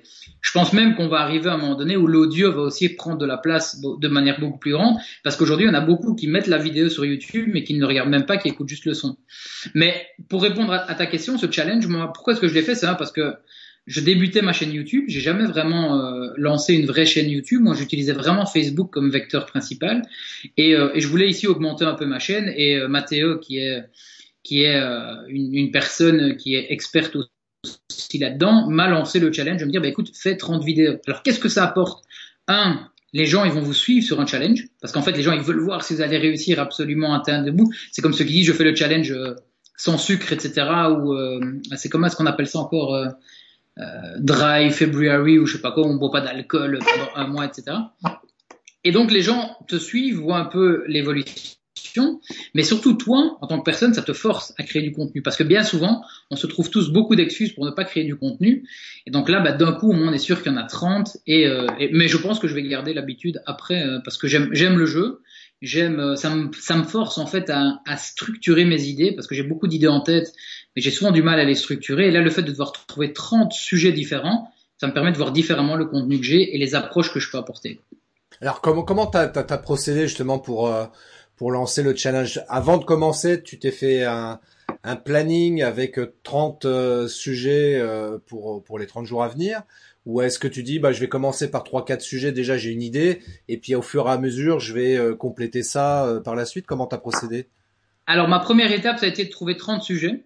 Je pense même qu'on va arriver à un moment donné où l'audio va aussi prendre de la place de manière beaucoup plus grande, parce qu'aujourd'hui, on a beaucoup qui mettent la vidéo sur YouTube, mais qui ne regardent même pas, qui écoutent juste le son. Mais pour répondre à, ta question, ce challenge, moi, pourquoi est-ce que je l'ai fait? C'est parce que je débutais ma chaîne YouTube, j'ai jamais vraiment euh, lancé une vraie chaîne YouTube. Moi, j'utilisais vraiment Facebook comme vecteur principal, et, euh, et, je voulais ici augmenter un peu ma chaîne. Et euh, Mathéo, qui est qui est une, une, personne qui est experte aussi là-dedans, m'a lancé le challenge de me dire, bah, écoute, fais 30 vidéos. Alors, qu'est-ce que ça apporte? Un, les gens ils vont vous suivre sur un challenge parce qu'en fait les gens ils veulent voir si vous allez réussir absolument à atteindre debout. C'est comme ceux qui disent je fais le challenge sans sucre etc. Ou c'est comment est-ce qu'on appelle ça encore euh, dry February ou je sais pas quoi, on boit pas d'alcool pendant un mois, etc. Et donc les gens te suivent, voient un peu l'évolution, mais surtout toi, en tant que personne, ça te force à créer du contenu. Parce que bien souvent, on se trouve tous beaucoup d'excuses pour ne pas créer du contenu. Et donc là, bah, d'un coup, on est sûr qu'il y en a 30. Euh, et, mais je pense que je vais garder l'habitude après, euh, parce que j'aime le jeu. J'aime, ça me, ça me force en fait à, à structurer mes idées, parce que j'ai beaucoup d'idées en tête mais j'ai souvent du mal à les structurer. Et là, le fait de devoir trouver 30 sujets différents, ça me permet de voir différemment le contenu que j'ai et les approches que je peux apporter. Alors, comment comment t'as as, procédé justement pour euh, pour lancer le challenge? Avant de commencer, tu t'es fait un, un planning avec 30 euh, sujets euh, pour pour les 30 jours à venir? Ou est-ce que tu dis bah je vais commencer par trois quatre sujets déjà j'ai une idée et puis au fur et à mesure je vais compléter ça par la suite? Comment tu as procédé? Alors ma première étape ça a été de trouver 30 sujets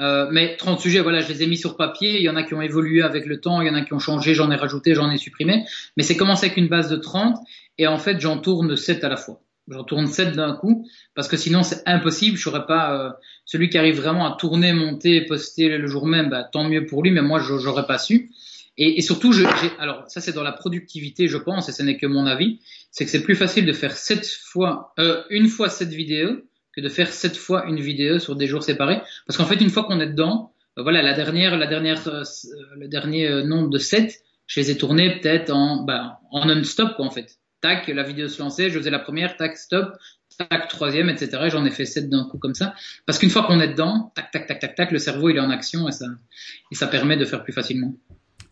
euh, mais 30 sujets, voilà, je les ai mis sur papier. Il y en a qui ont évolué avec le temps, il y en a qui ont changé, j'en ai rajouté, j'en ai supprimé. Mais c'est commencé avec une base de 30 et en fait, j'en tourne 7 à la fois. j'en tourne 7 d'un coup, parce que sinon c'est impossible, je serais pas euh, celui qui arrive vraiment à tourner, monter, poster le jour même, bah, tant mieux pour lui, mais moi j'aurais pas su. Et, et surtout, je, alors ça c'est dans la productivité, je pense, et ce n'est que mon avis, c'est que c'est plus facile de faire sept fois, euh, une fois cette vidéo que de faire sept fois une vidéo sur des jours séparés, parce qu'en fait une fois qu'on est dedans, euh, voilà la dernière, la dernière, euh, le dernier nombre de 7, je les ai tournés peut-être en, bah, en non-stop quoi en fait. Tac, la vidéo se lançait, je faisais la première, tac, stop, tac, troisième, etc. J'en ai fait sept d'un coup comme ça. Parce qu'une fois qu'on est dedans, tac, tac, tac, tac, tac, le cerveau il est en action et ça, et ça permet de faire plus facilement.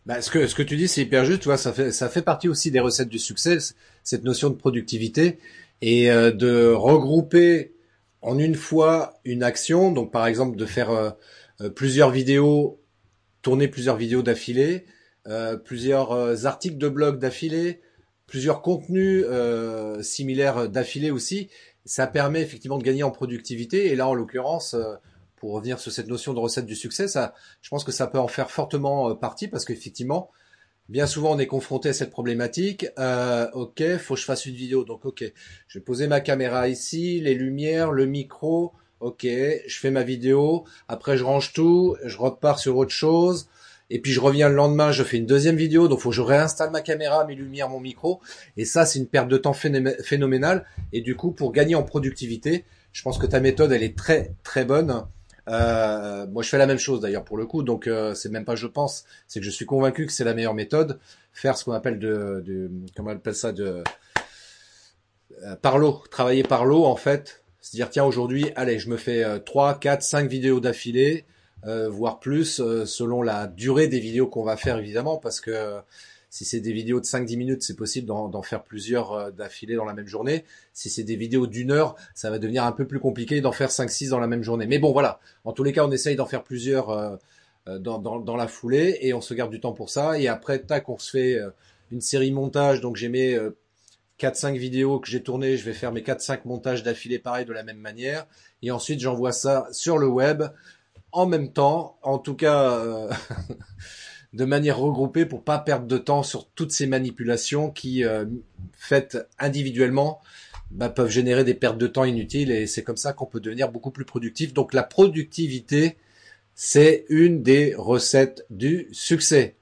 Bah, ce que ce que tu dis c'est hyper juste, tu vois, ça fait ça fait partie aussi des recettes du succès, cette notion de productivité et euh, de regrouper en une fois une action. Donc par exemple de faire euh, euh, plusieurs vidéos, tourner plusieurs vidéos d'affilée, plusieurs articles de blog d'affilée, plusieurs contenus similaires d'affilée aussi. Ça permet effectivement de gagner en productivité. Et là en l'occurrence pour revenir sur cette notion de recette du succès, ça, je pense que ça peut en faire fortement euh, partie parce qu'effectivement, bien souvent on est confronté à cette problématique. Euh, ok, faut que je fasse une vidéo, donc ok, je vais poser ma caméra ici, les lumières, le micro. Ok, je fais ma vidéo. Après, je range tout, je repars sur autre chose. Et puis je reviens le lendemain, je fais une deuxième vidéo, donc faut que je réinstalle ma caméra, mes lumières, mon micro. Et ça, c'est une perte de temps phénoménale. Et du coup, pour gagner en productivité, je pense que ta méthode, elle est très très bonne. Euh, moi, je fais la même chose d'ailleurs pour le coup, donc euh, c'est même pas je pense, c'est que je suis convaincu que c'est la meilleure méthode. Faire ce qu'on appelle de, de, comment on appelle ça, de euh, par l'eau, travailler par l'eau en fait. Se dire tiens aujourd'hui, allez, je me fais 3, 4, 5 vidéos d'affilée, voire plus, selon la durée des vidéos qu'on va faire évidemment, parce que si c'est des vidéos de 5-10 minutes, c'est possible d'en faire plusieurs euh, d'affilée dans la même journée. Si c'est des vidéos d'une heure, ça va devenir un peu plus compliqué d'en faire 5-6 dans la même journée. Mais bon, voilà. En tous les cas, on essaye d'en faire plusieurs euh, euh, dans, dans, la foulée et on se garde du temps pour ça. Et après, tac, on se fait une série montage. Donc j'ai mes 4-5 vidéos que j'ai tournées. Je vais faire mes 4-5 montages d'affilée pareil de la même manière. Et ensuite, j'envoie ça sur le web en même temps. En tout cas... de manière regroupée pour pas perdre de temps sur toutes ces manipulations qui, euh, faites individuellement, bah, peuvent générer des pertes de temps inutiles et c'est comme ça qu'on peut devenir beaucoup plus productif. Donc la productivité, c'est une des recettes du succès.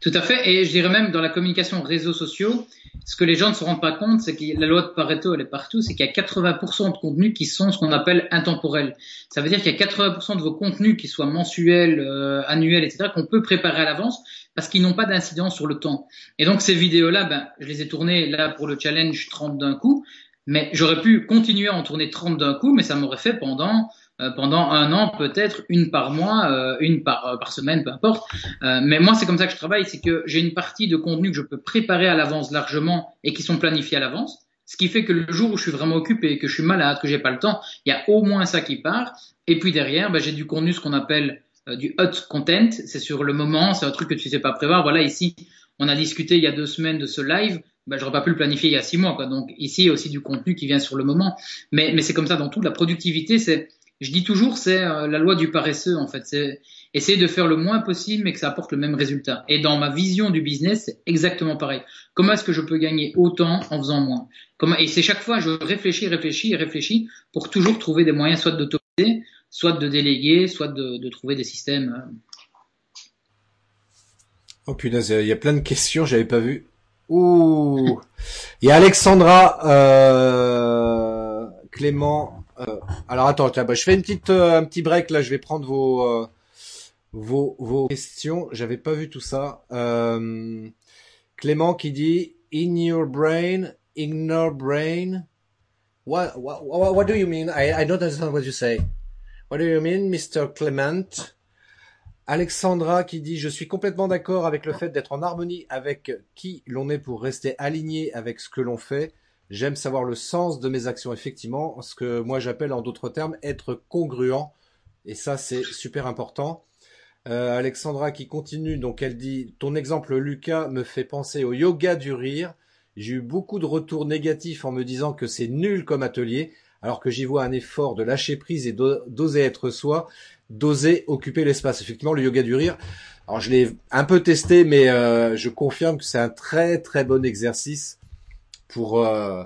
Tout à fait. Et je dirais même dans la communication réseaux sociaux, ce que les gens ne se rendent pas compte, c'est que la loi de Pareto, elle est partout, c'est qu'il y a 80% de contenus qui sont ce qu'on appelle intemporels. Ça veut dire qu'il y a 80% de vos contenus qui soient mensuels, euh, annuels, etc., qu'on peut préparer à l'avance parce qu'ils n'ont pas d'incidence sur le temps. Et donc ces vidéos-là, ben, je les ai tournées là pour le challenge 30 d'un coup, mais j'aurais pu continuer à en tourner 30 d'un coup, mais ça m'aurait fait pendant pendant un an, peut-être une par mois, euh, une par, euh, par semaine, peu importe. mais moi, c'est comme ça que je travaille, c'est que j'ai une partie de contenu que je peux préparer à l'avance largement et qui sont planifiés à l'avance. Ce qui fait que le jour où je suis vraiment occupé, que je suis malade, que j'ai pas le temps, il y a au moins ça qui part. Et puis derrière, ben, j'ai du contenu, ce qu'on appelle du hot content. C'est sur le moment, c'est un truc que tu sais pas prévoir. Voilà, ici, on a discuté il y a deux semaines de ce live. Ben, j'aurais pas pu le planifier il y a six mois, quoi. Donc ici, il y a aussi du contenu qui vient sur le moment. Mais, mais c'est comme ça dans tout. La productivité, c'est je dis toujours, c'est euh, la loi du paresseux en fait. C'est essayer de faire le moins possible, mais que ça apporte le même résultat. Et dans ma vision du business, c'est exactement pareil. Comment est-ce que je peux gagner autant en faisant moins? Comment Et c'est chaque fois, je réfléchis, réfléchis réfléchis pour toujours trouver des moyens, soit d'autoriser, soit de déléguer, soit de, de trouver des systèmes. Euh. Oh punaise, il y a plein de questions, j'avais pas vu. Ouh, il y a Alexandra, euh, Clément, euh, alors attends, bah, je fais une petite, euh, un petit break là. Je vais prendre vos, euh, vos, vos questions. J'avais pas vu tout ça. Clément qui dit in your brain, ignore brain. What, what, what do you mean? I, I don't understand what you say. What do you mean, Mr. Clement? Alexandra qui dit je suis complètement d'accord avec le fait d'être en harmonie avec qui l'on est pour rester aligné avec ce que l'on fait. J'aime savoir le sens de mes actions, effectivement, ce que moi j'appelle en d'autres termes être congruent. Et ça, c'est super important. Euh, Alexandra qui continue, donc elle dit, ton exemple Lucas me fait penser au yoga du rire. J'ai eu beaucoup de retours négatifs en me disant que c'est nul comme atelier, alors que j'y vois un effort de lâcher prise et d'oser être soi, d'oser occuper l'espace. Effectivement, le yoga du rire, alors je l'ai un peu testé, mais euh, je confirme que c'est un très très bon exercice pour euh,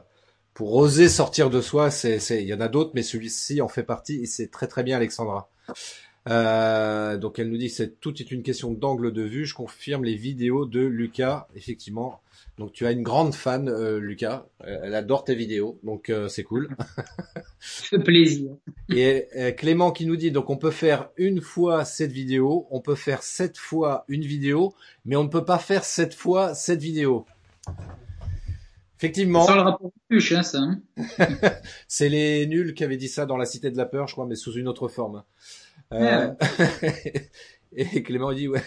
pour oser sortir de soi, c'est, c'est, il y en a d'autres, mais celui-ci en fait partie et c'est très très bien, Alexandra. Euh, donc elle nous dit c'est tout est une question d'angle de vue. Je confirme les vidéos de Lucas, effectivement. Donc tu as une grande fan, euh, Lucas. Elle adore tes vidéos, donc euh, c'est cool. fait plaisir. Et euh, Clément qui nous dit donc on peut faire une fois cette vidéo, on peut faire sept fois une vidéo, mais on ne peut pas faire sept fois cette vidéo. Effectivement. Sans le rapport hein, ça. Hein. c'est les nuls qui avaient dit ça dans la Cité de la Peur, je crois, mais sous une autre forme. Euh... et Clément dit ouais,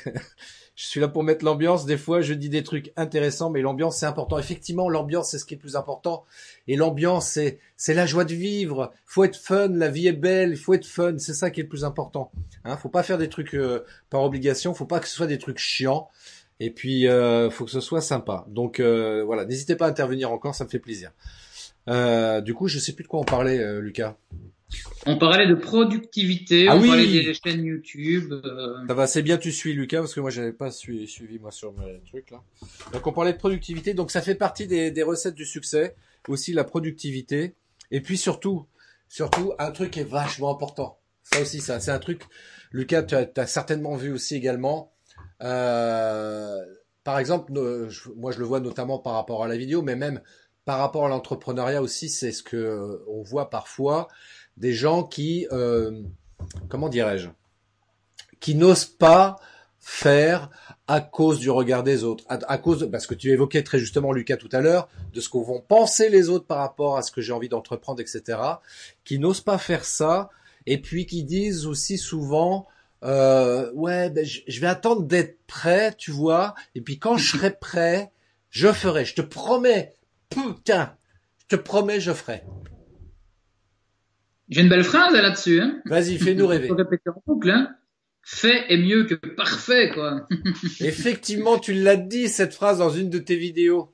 je suis là pour mettre l'ambiance. Des fois, je dis des trucs intéressants, mais l'ambiance c'est important. Effectivement, l'ambiance c'est ce qui est le plus important. Et l'ambiance c'est c'est la joie de vivre. Faut être fun, la vie est belle, il faut être fun. C'est ça qui est le plus important. Hein, faut pas faire des trucs euh, par obligation. Faut pas que ce soit des trucs chiants. Et puis, euh, faut que ce soit sympa. Donc euh, voilà, n'hésitez pas à intervenir encore, ça me fait plaisir. Euh, du coup, je sais plus de quoi on parlait, euh, Lucas. On parlait de productivité, Ah on oui. parlait des chaînes YouTube. euh, Ça va, c'est bien tu suis Lucas parce que moi j'avais pas suivi, suivi moi sur mes trucs là. Donc on parlait de productivité, donc ça fait partie des, des recettes du succès, aussi la productivité, et puis surtout, surtout un truc qui est vachement important. Ça aussi, ça c'est un truc. Lucas, tu as, as certainement vu aussi également. Euh, par exemple, moi je le vois notamment par rapport à la vidéo, mais même par rapport à l'entrepreneuriat aussi, c'est ce que euh, on voit parfois des gens qui, euh, comment dirais-je, qui n'osent pas faire à cause du regard des autres, à, à cause parce que tu évoquais très justement Lucas tout à l'heure, de ce qu'on vont penser les autres par rapport à ce que j'ai envie d'entreprendre, etc., qui n'osent pas faire ça, et puis qui disent aussi souvent, euh, ouais, ben, je, vais attendre d'être prêt, tu vois, et puis quand je serai prêt, je ferai, je te promets, putain, je te promets, je ferai. J'ai une belle phrase là-dessus. Hein. Vas-y, fais-nous rêver. Faut répéter en boucle. Hein. Fait est mieux que parfait, quoi. Effectivement, tu l'as dit cette phrase dans une de tes vidéos.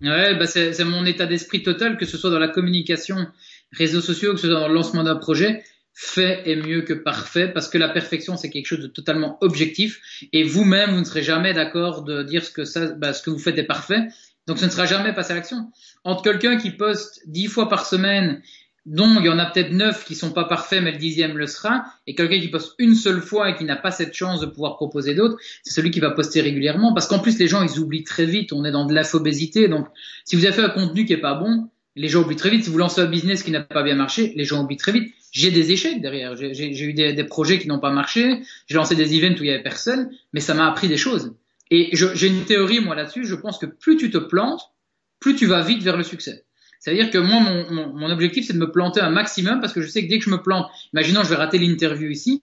Ouais, bah c'est mon état d'esprit total, que ce soit dans la communication, réseaux sociaux, que ce soit dans le lancement d'un projet. Fait est mieux que parfait, parce que la perfection c'est quelque chose de totalement objectif, et vous-même vous ne serez jamais d'accord de dire ce que ça, bah, ce que vous faites est parfait. Donc ce ne sera jamais passé à l'action. Entre quelqu'un qui poste dix fois par semaine, dont il y en a peut-être neuf qui sont pas parfaits, mais le dixième le sera, et quelqu'un qui poste une seule fois et qui n'a pas cette chance de pouvoir proposer d'autres, c'est celui qui va poster régulièrement, parce qu'en plus les gens ils oublient très vite. On est dans de l'infobésité, donc si vous avez fait un contenu qui est pas bon, les gens oublient très vite. Si vous lancez un business qui n'a pas bien marché, les gens oublient très vite. J'ai des échecs derrière. J'ai eu des, des projets qui n'ont pas marché. J'ai lancé des events où il y avait personne, mais ça m'a appris des choses. Et j'ai une théorie moi là-dessus. Je pense que plus tu te plantes, plus tu vas vite vers le succès. C'est-à-dire que moi, mon, mon, mon objectif, c'est de me planter un maximum parce que je sais que dès que je me plante, imaginons je vais rater l'interview ici,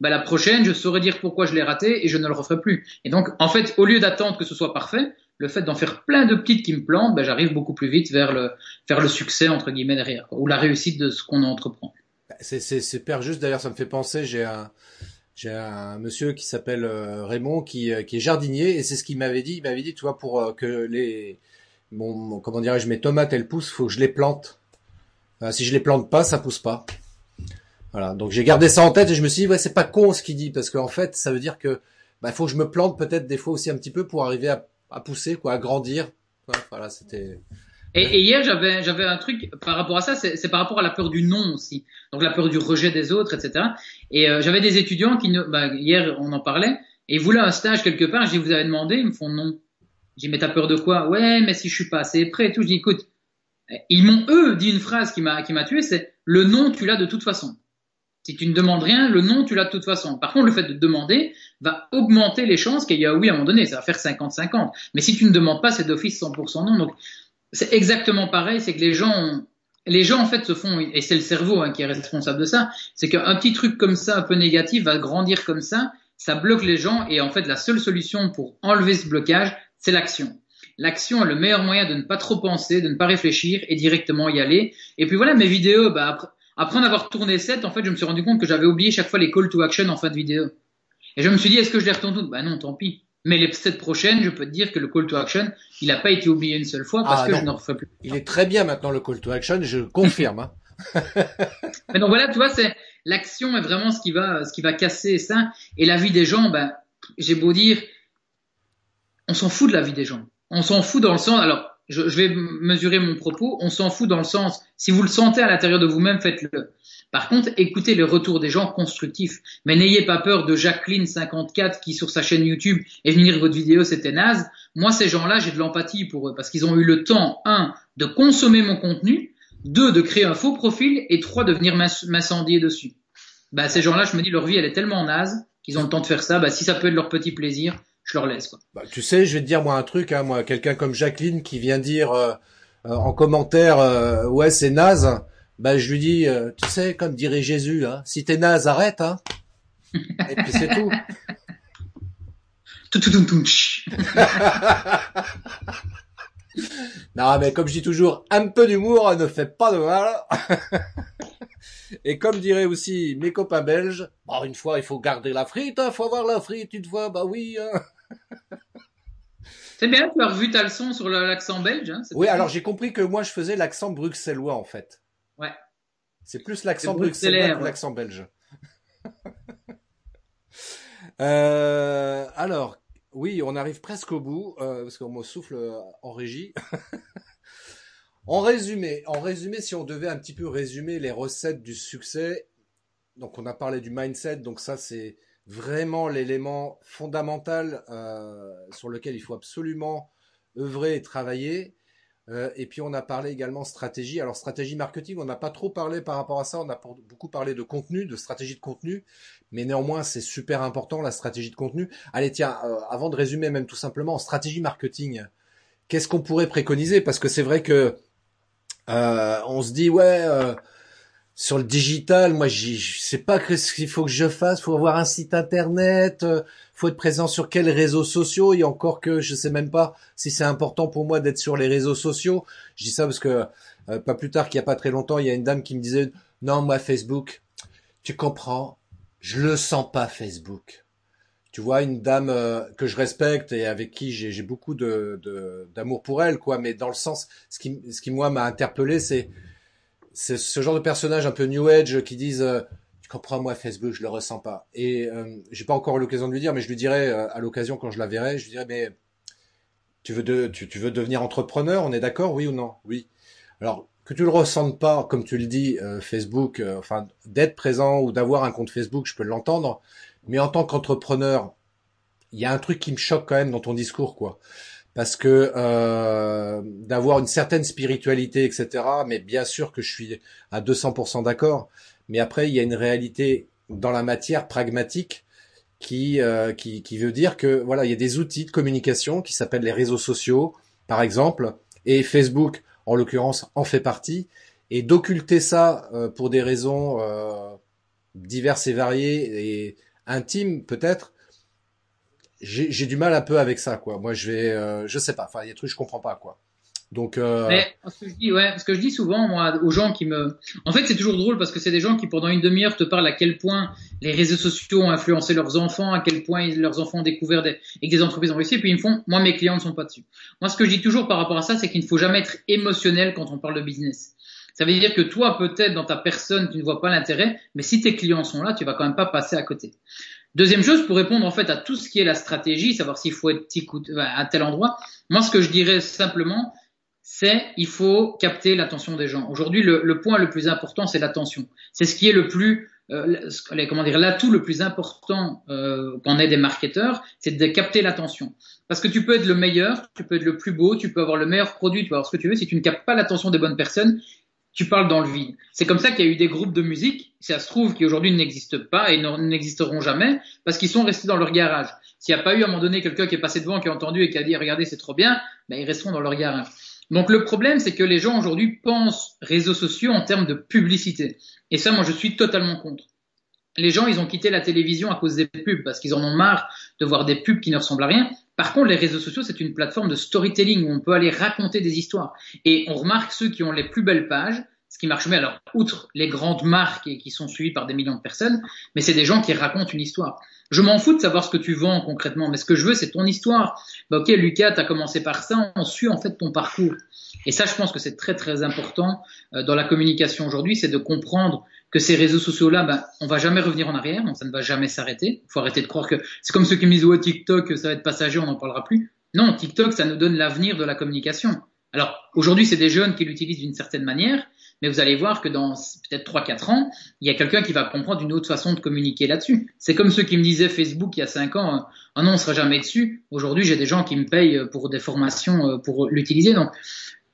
bah, la prochaine, je saurais dire pourquoi je l'ai raté et je ne le referai plus. Et donc, en fait, au lieu d'attendre que ce soit parfait, le fait d'en faire plein de petites qui me plantent, bah, j'arrive beaucoup plus vite vers le, vers le succès, entre guillemets, derrière, ou la réussite de ce qu'on entreprend. C'est, c'est super juste. D'ailleurs, ça me fait penser. J'ai un, j'ai un monsieur qui s'appelle euh, Raymond qui, euh, qui est jardinier et c'est ce qu'il m'avait dit. Il m'avait dit, tu vois, pour euh, que les, mon- comment dirais-je, mes tomates elles poussent, faut que je les plante. Si je les plante pas, ça pousse pas. Voilà. Donc j'ai gardé ça en tête et je me suis dit, ouais, c'est pas con ce qu'il dit parce qu'en fait, ça veut dire que, bah, faut que je me plante peut-être des fois aussi un petit peu pour arriver à, à pousser, quoi, à grandir. Voilà, c'était. Et, hier, j'avais, j'avais un truc par rapport à ça, c'est, par rapport à la peur du non aussi. Donc la peur du rejet des autres, etc. Et euh, j'avais des étudiants qui, bah, hier, on en parlait, et ils voulaient un stage quelque part. Je dis, vous avez demandé, ils me font non. J'ai mais t'as peur de quoi? Ouais, mais si je suis pas assez prêt et tout. Je dis, écoute, ils m'ont eux dit une phrase qui m'a qui m'a tué, c'est le non, tu l'as de toute façon. Si tu ne demandes rien, le non, tu l'as de toute façon. Par contre, le fait de demander va augmenter les chances qu'il y a oui à un moment donné. Ça va faire 50-50. Mais si tu ne demandes pas, c'est d'office 100% non. Donc, c'est exactement pareil. C'est que les gens, les gens en fait se font, et c'est le cerveau hein, qui est responsable de ça. C'est qu'un petit truc comme ça, un peu négatif, va grandir comme ça. Ça bloque les gens. Et en fait, la seule solution pour enlever ce blocage, c'est l'action. L'action est le meilleur moyen de ne pas trop penser, de ne pas réfléchir et directement y aller. Et puis voilà, mes vidéos, bah, après, après en avoir tourné 7, en fait, je me suis rendu compte que j'avais oublié chaque fois les call to action en fin de vidéo. Et je me suis dit, est-ce que je les retourne toutes? Bah non, tant pis. Mais les 7 prochaines, je peux te dire que le call to action, il n'a pas été oublié une seule fois parce Ah, que non. je n'en referai plus. Il est très bien maintenant le call to action, je confirme. Hein. Mais donc voilà, tu vois, c'est l'action est vraiment ce qui va, ce qui va casser ça. Et la vie des gens, ben, j'ai beau dire, on s'en fout de la vie des gens. On s'en fout dans le sens. Alors, je, vais mesurer mon propos, on s'en fout dans le sens, si vous le sentez à l'intérieur de vous-même, faites-le. Par contre, écoutez les retours des gens constructifs. Mais n'ayez pas peur de Jacqueline54 qui, sur sa chaîne YouTube, est venue dire votre vidéo, c'était naze. Moi, ces gens-là, j'ai de l'empathie pour eux parce qu'ils ont eu le temps, un, de consommer mon contenu, deux, de créer un faux profil et trois, de venir m'incendier dessus. Bah, ces gens-là, je me dis, leur vie, elle est tellement naze qu'ils ont le temps de faire ça. Bah, si ça peut être leur petit plaisir, je leur laisse. Quoi. Bah, tu sais, je vais te dire moi un truc, hein, moi, quelqu'un comme Jacqueline qui vient dire euh, euh, en commentaire, euh, ouais, c'est naze ben je lui dis, euh, tu sais, comme dirait Jésus, hein, si t'es naze, arrête, hein. Et puis c'est tout. non, mais comme je dis toujours, un peu d'humour ne fait pas de mal. Et comme dirait aussi mes copains belges, bon, une fois, il faut garder la frite, hein, faut avoir la frite une fois, bah oui. Hein. C'est bien, tu as revu ta leçon sur l'accent belge. Hein, oui, alors j'ai compris que moi je faisais l'accent bruxellois en fait. Ouais. C'est plus l'accent bruxellois que l'accent belge. euh, alors, oui, on arrive presque au bout, euh, parce qu'on me souffle en régie. en résumé, en résumé, si on devait un petit peu résumer les recettes du succès, donc on a parlé du mindset, donc ça c'est vraiment l'élément fondamental euh, sur lequel il faut absolument œuvrer et travailler. Euh, et puis on a parlé également stratégie. Alors stratégie marketing, on n'a pas trop parlé par rapport à ça. On a beaucoup parlé de contenu, de stratégie de contenu, mais néanmoins c'est super important la stratégie de contenu. Allez tiens, euh, avant de résumer même tout simplement, stratégie marketing, qu'est-ce qu'on pourrait préconiser? Parce que c'est vrai que euh, on se dit ouais sur le digital, moi, je sais pas ce qu'il faut que je fasse. Faut avoir un site internet, euh, faut être présent sur quels réseaux sociaux. Et encore que je sais même pas si c'est important pour moi d'être sur les réseaux sociaux. Je dis ça parce que euh, pas plus tard qu'il y a pas très longtemps, il y a une dame qui me disait non, moi Facebook, tu comprends, je le sens pas Facebook. Tu vois, une dame euh, que je respecte et avec qui j'ai beaucoup de d'amour pour elle, quoi. Mais dans le sens, ce qui, ce qui moi m'a interpellé, c'est c'est ce genre de personnage un peu new age qui disent euh, tu comprends moi Facebook je le ressens pas. Et euh, j'ai pas encore l'occasion de lui dire mais je lui dirai euh, à l'occasion quand je la verrai je lui dirai mais tu veux de, tu, tu veux devenir entrepreneur on est d'accord oui ou non? Oui. Alors que tu le ressentes pas comme tu le dis euh, Facebook enfin d'être présent ou d'avoir un compte Facebook je peux l'entendre mais en tant qu'entrepreneur il y a un truc qui me choque quand même dans ton discours quoi parce que euh, d'avoir une certaine spiritualité, etc. Mais bien sûr que je suis à 200% d'accord. Mais après, il y a une réalité dans la matière pragmatique qui, euh, qui, qui veut dire que voilà, il y a des outils de communication qui s'appellent les réseaux sociaux, par exemple, et Facebook, en l'occurrence, en fait partie. Et d'occulter ça euh, pour des raisons euh, diverses et variées et intimes peut-être, j'ai du mal un peu avec ça, quoi. Moi, je vais, euh, je sais pas. Enfin, il y a des trucs je comprends pas, quoi. Donc. Euh... Mais ce que je dis, ouais, ce que je dis souvent, moi, aux gens qui me, en fait, c'est toujours drôle parce que c'est des gens qui pendant une demi-heure te parlent à quel point les réseaux sociaux ont influencé leurs enfants, à quel point leurs enfants ont découvert des, et que des entreprises ont réussi, et puis ils me font, moi, mes clients ne sont pas dessus. Moi, ce que je dis toujours par rapport à ça, c'est qu'il ne faut jamais être émotionnel quand on parle de business. Ça veut dire que toi, peut-être, dans ta personne, tu ne vois pas l'intérêt, mais si tes clients sont là, tu vas quand même pas passer à côté. Deuxième chose, pour répondre en fait à tout ce qui est la stratégie, savoir s'il faut être à tel endroit, moi ce que je dirais simplement, c'est il faut capter l'attention des gens. Aujourd'hui, le, point le plus important, c'est l'attention. C'est ce qui est le plus, euh, comment dire, l'atout le plus important euh, quand on est des marketeurs, c'est de capter l'attention. Parce que tu peux être le meilleur, tu peux être le plus beau, tu peux avoir le meilleur produit, tu peux avoir ce que tu veux. Si tu ne captes pas l'attention des bonnes personnes, tu parles dans le vide. C'est comme ça qu'il y a eu des groupes de musique, ça se trouve, qui aujourd'hui n'existent pas et n'existeront jamais, parce qu'ils sont restés dans leur garage. S'il n'y a pas eu à un moment donné quelqu'un qui est passé devant, qui a entendu et qui a dit regardez c'est trop bien, ben ils resteront dans leur garage. Donc le problème c'est que les gens aujourd'hui pensent réseaux sociaux en termes de publicité. Et ça moi je suis totalement contre. Les gens ils ont quitté la télévision à cause des pubs, parce qu'ils en ont marre de voir des pubs qui ne ressemblent à rien. Par contre, les réseaux sociaux, c'est une plateforme de storytelling où on peut aller raconter des histoires. Et on remarque ceux qui ont les plus belles pages, ce qui marche mieux. Alors, outre les grandes marques et qui sont suivies par des millions de personnes, mais c'est des gens qui racontent une histoire. Je m'en fous de savoir ce que tu vends concrètement, mais ce que je veux, c'est ton histoire. Bah, ok, Lucas, tu as commencé par ça, on suit en fait ton parcours. Et ça, je pense que c'est très très important euh, dans la communication aujourd'hui, c'est de comprendre que ces réseaux sociaux-là, ben, on va jamais revenir en arrière, donc ça ne va jamais s'arrêter. Il faut arrêter de croire que c'est comme ceux qui me disent ouais TikTok, ça va être passager, on n'en parlera plus. Non, TikTok, ça nous donne l'avenir de la communication. Alors aujourd'hui, c'est des jeunes qui l'utilisent d'une certaine manière, mais vous allez voir que dans peut-être 3-4 ans, il y a quelqu'un qui va comprendre une autre façon de communiquer là-dessus. C'est comme ceux qui me disaient Facebook il y a 5 ans, ah non, on sera jamais dessus. Aujourd'hui, j'ai des gens qui me payent pour des formations euh, pour l'utiliser. Donc,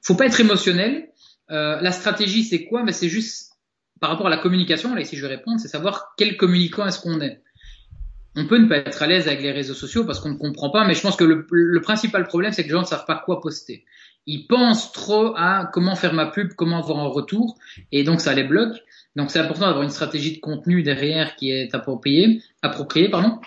faut pas être émotionnel. Euh, la stratégie, c'est quoi? Mais c'est juste par rapport à la communication. Là, ici, je vais répondre, c'est savoir quel communicant est-ce qu'on est on peut ne pas être à l'aise avec les réseaux sociaux parce qu'on ne comprend pas, mais je pense que le, principal problème, c'est que les gens ne savent pas quoi poster. Ils pensent trop à comment faire ma pub, comment avoir un retour, et donc ça les bloque. Donc c'est important d'avoir une stratégie de contenu derrière qui est appropriée, appropriée pardon.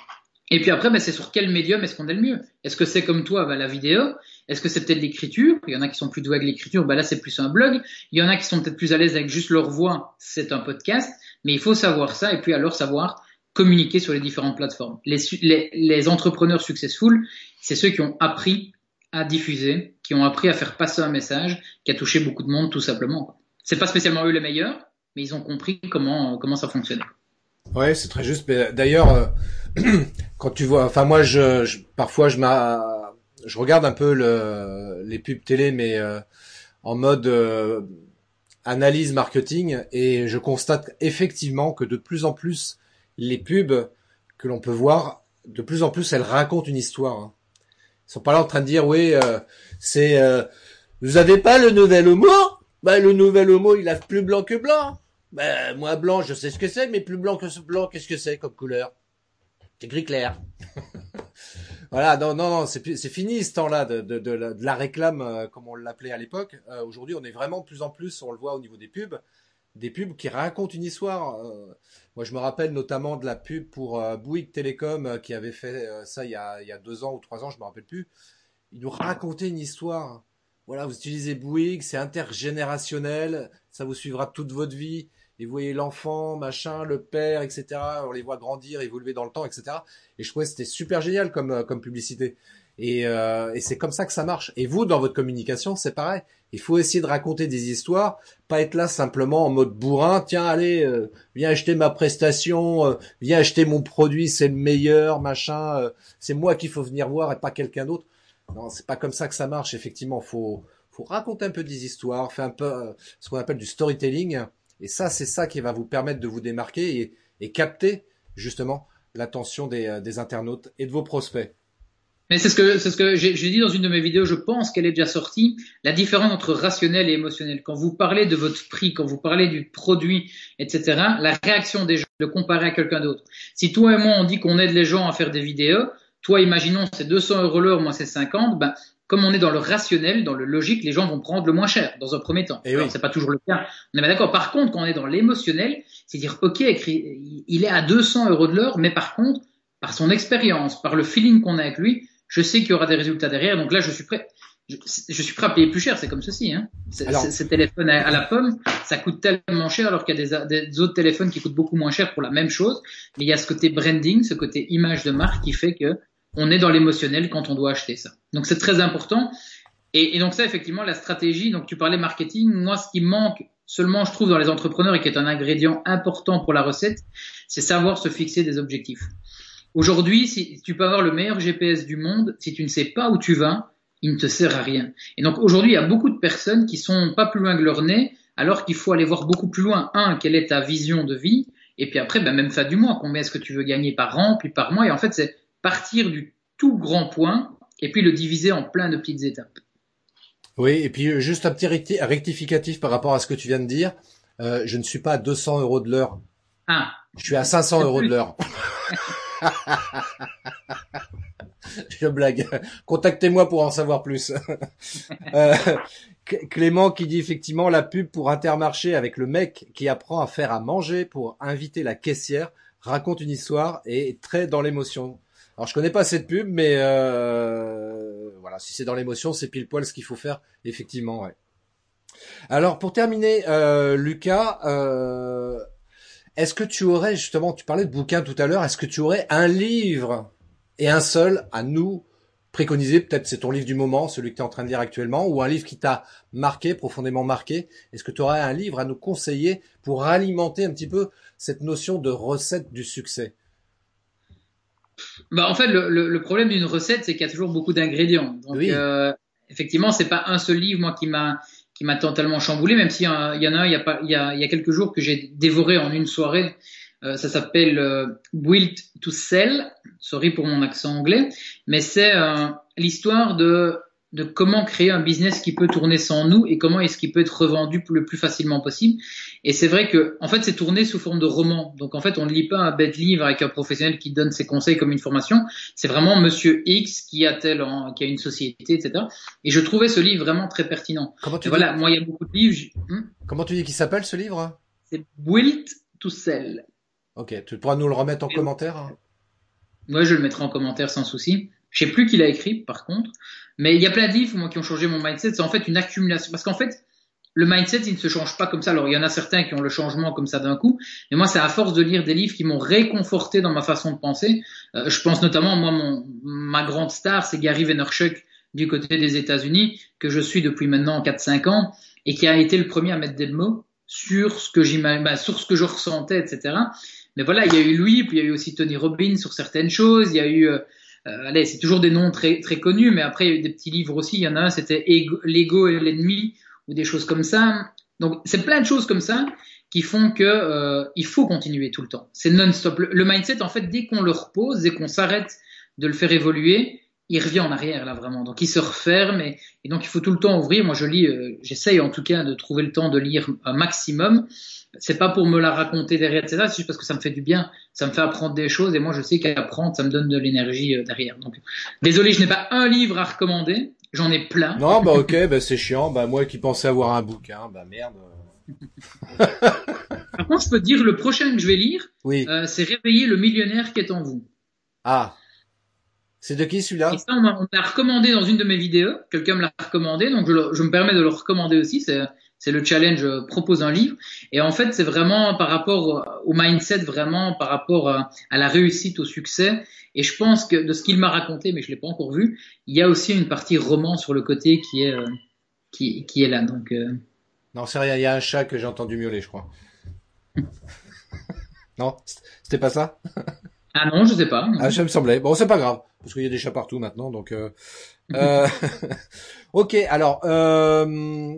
Et puis après, ben, c'est sur quel médium est-ce qu'on est le mieux? Est-ce que c'est comme toi, ben, la vidéo? Est-ce que c'est peut-être l'écriture? Il y en a qui sont plus doués avec l'écriture, ben là c'est plus un blog. Il y en a qui sont peut-être plus à l'aise avec juste leur voix, c'est un podcast. Mais il faut savoir ça, et puis alors savoir communiquer sur les différentes plateformes. Les entrepreneurs successful, c'est ceux qui ont appris à diffuser, qui ont appris à faire passer un message qui a touché beaucoup de monde tout simplement. C'est pas spécialement eux les meilleurs, mais ils ont compris comment comment ça fonctionnait. Ouais, c'est très juste. D'ailleurs, euh, quand tu vois, enfin moi, je, je parfois je m'a, je regarde un peu le, les pubs télé, mais euh, en mode euh, analyse marketing, et je constate effectivement que de plus en plus les pubs que l'on peut voir, de plus en plus, elles racontent une histoire. Hein. Ils sont pas là en train de dire, oui, euh, c'est, euh, vous avez pas le nouvel homo? Bah le nouvel homo, il a plus blanc que blanc. Bah moi blanc, je sais ce que c'est, mais plus blanc que blanc, qu'est-ce que c'est comme couleur? C'est gris clair. voilà, non, non, non, c'est, fini ce temps-là de, la réclame, euh, comme on l'appelait à l'époque. aujourd'hui, on est vraiment de plus en plus, on le voit au niveau des pubs, des pubs qui racontent une histoire. Euh, moi, je me rappelle notamment de la pub pour euh, Bouygues Télécom euh, qui avait fait euh, ça il y, a, il y a deux ans ou trois ans, je me rappelle plus. Il nous racontait une histoire. Voilà, vous utilisez Bouygues, c'est intergénérationnel, ça vous suivra toute votre vie. Et vous voyez l'enfant, machin, le père, etc. On les voit grandir, évoluer dans le temps, etc. Et je trouvais que c'était super génial comme, comme publicité. Et, euh, et c'est comme ça que ça marche. Et vous, dans votre communication, c'est pareil. Il faut essayer de raconter des histoires, pas être là simplement en mode bourrin. Tiens, allez, euh, viens acheter ma prestation, euh, viens acheter mon produit, c'est le meilleur, machin. Euh, c'est moi qu'il faut venir voir et pas quelqu'un d'autre. Non, c'est pas comme ça que ça marche. Effectivement, faut faut raconter un peu des histoires, faire un peu ce qu'on appelle du storytelling. Et ça, c'est ça qui va vous permettre de vous démarquer et, capter justement l'attention des, des internautes et de vos prospects. Mais c'est ce que c'est ce que j'ai dit dans une de mes vidéos. Je pense qu'elle est déjà sortie. La différence entre rationnel et émotionnel. Quand vous parlez de votre prix, quand vous parlez du produit, etc. La réaction des gens, le comparer à quelqu'un d'autre. Si toi et moi on dit qu'on aide les gens à faire des vidéos, toi imaginons c'est 200 euros l'heure, moi c'est 50. Ben comme on est dans le rationnel, dans le logique, les gens vont prendre le moins cher dans un premier temps. Et oui. c'est pas toujours le cas. On est bien d'accord. Par contre, quand on est dans l'émotionnel, c'est dire ok, il est à 200 euros de l'heure, mais par contre, par son expérience, par le feeling qu'on a avec lui, je sais qu'il y aura des résultats derrière, donc là je suis prêt. Je, suis prêt à payer plus cer, c'est comme ceci. Hein. Ces téléphones à, la pomme, ça coûte tellement cher alors qu'il y a des, des, autres téléphones qui coûtent beaucoup moins cher pour la même chose. Mais il y a ce côté branding, ce côté image de marque qui fait que on est dans l'émotionnel quand on doit acheter ça. Donc c'est très important. Et, donc ça, effectivement, la stratégie, donc tu parlais marketing, moi ce qui manque seulement, je trouve, dans les entrepreneurs et qui est un ingrédient important pour la recette, c'est savoir se fixer des objectifs. Aujourd'hui, si tu peux avoir le meilleur GPS du monde, si tu ne sais pas où tu vas, il ne te sert à rien. Et donc aujourd'hui, il y a beaucoup de personnes qui sont pas plus loin que leur nez, alors qu'il faut aller voir beaucoup plus loin. Un, quelle est ta vision de vie? Et puis après, ben même fin du mois, combien est-ce que tu veux gagner par an, puis par mois? Et en fait, c'est partir du tout grand point et puis le diviser en plein de petites étapes. Oui, et puis euh, juste un petit rectificatif par rapport à ce que tu viens de dire. Euh, je ne suis pas à 200 euros de l'heure. Ah. Je suis à 500 euros de l'heure. Je blague. Contactez-moi pour en savoir plus. Euh, Clément qui dit effectivement la pub pour Intermarché avec le mec qui apprend à faire à manger pour inviter la caissière raconte une histoire et est très dans l'émotion. Alors je connais pas cette pub, mais euh, voilà, si c'est dans l'émotion, c'est pile poil ce qu'il faut faire, effectivement. Alors pour terminer, euh, Lucas, est-ce que tu aurais justement, tu parlais de bouquins tout à l'heure, est-ce que tu aurais un livre et un seul à nous préconiser? Peut-être c'est ton livre du moment, celui que tu es en train de lire actuellement, ou un livre qui t'a marqué, profondément marqué. Est-ce que tu aurais un livre à nous conseiller pour alimenter un petit peu cette notion de recette du succès? Bah, en fait, le, problème d'une recette, c'est qu'il y a toujours beaucoup d'ingrédients. Donc, euh, effectivement, c'est pas un seul livre moi qui m'a qui m'a totalement chamboulé, même s'il y en a un il y a pas il y a, il y a quelques jours que j'ai dévoré en une soirée. Euh, ça s'appelle euh, Built to Sell. Sorry pour mon accent anglais, mais c'est euh, l'histoire de de comment créer un business qui peut tourner sans nous et comment est-ce qu'il peut être revendu le plus facilement possible. Et c'est vrai que, en fait, c'est tourné sous forme de roman. Donc, en fait, on ne lit pas un bête livre avec un professionnel qui donne ses conseils comme une formation. C'est vraiment Monsieur X qui a tel, qui a une société, etc. Et je trouvais ce livre vraiment très pertinent. Comment tu voilà, moi, il y a beaucoup de livres. Hmm? Comment tu dis qu'il s'appelle ce livre? C'est Built to Sell. Ok, tu pourras nous le remettre en commentaire. Hein? Ouais, je le mettrai en commentaire sans souci. Je sais plus qui l'a écrit, par contre. Mais il y a plein de livres, moi, qui ont changé mon mindset. C'est en fait une accumulation. Parce qu'en fait, le mindset, il ne se change pas comme ça. Alors, il y en a certains qui ont le changement comme ça d'un coup. Mais moi, c'est à force de lire des livres qui m'ont réconforté dans ma façon de penser. Euh, je pense notamment, moi, mon, ma grande star, c'est Gary Vaynerchuk du côté des États-Unis, que je suis depuis maintenant 4-5 ans, et qui a été le premier à mettre des mots sur ce que bah, sur ce que je ressentais, etc. Mais voilà, il y a eu lui, puis il y a eu aussi Tony Robbins sur certaines choses. Il y a eu euh, euh, allez, c'est toujours des noms très très connus, mais après il y a eu des petits livres aussi. Il y en a un, c'était l'ego et l'ennemi ou des choses comme ça. Donc c'est plein de choses comme ça qui font que euh, il faut continuer tout le temps. C'est non-stop. Le, mindset, en fait, dès qu'on le repose, dès qu'on s'arrête de le faire évoluer, il revient en arrière là vraiment. Donc il se referme et, donc il faut tout le temps ouvrir. Moi je lis, euh, j'essaye en tout cas de trouver le temps de lire un maximum c'est pas pour me la raconter derrière, etc. C'est juste parce que ça me fait du bien, ça me fait apprendre des choses et moi je sais qu'apprendre, ça me donne de l'énergie euh, derrière. Donc, désolé, je n'ai pas un livre à recommander, j'en ai plein. Non, bah ok, bah c'est chiant. Bah moi qui pensais avoir un bouquin, bah merde. Par contre, je peux te dire le prochain que je vais lire, oui. Euh, c'est Réveiller le millionnaire qui est en vous. Ah. C'est de qui celui-là ça, on m'a recommandé dans une de mes vidéos. Quelqu'un me l'a recommandé, donc je, je, me permets de le recommander aussi. C'est le challenge euh, propose un livre. Et en fait, c'est vraiment par rapport au mindset, vraiment par rapport à, la réussite, au succès. Et je pense que de ce qu'il m'a raconté, mais je l'ai pas encore vu, il y a aussi une partie roman sur le côté qui est euh, qui, qui est là. Donc euh... non, c'est rien. Il y a un chat que j'ai entendu miauler, je crois. non, c'était pas ça? Ah non, je sais pas. Ah, ça me semblait. Bon, c'est pas grave parce qu'il y a des chats partout maintenant, donc. Euh... euh ok, alors. Euh...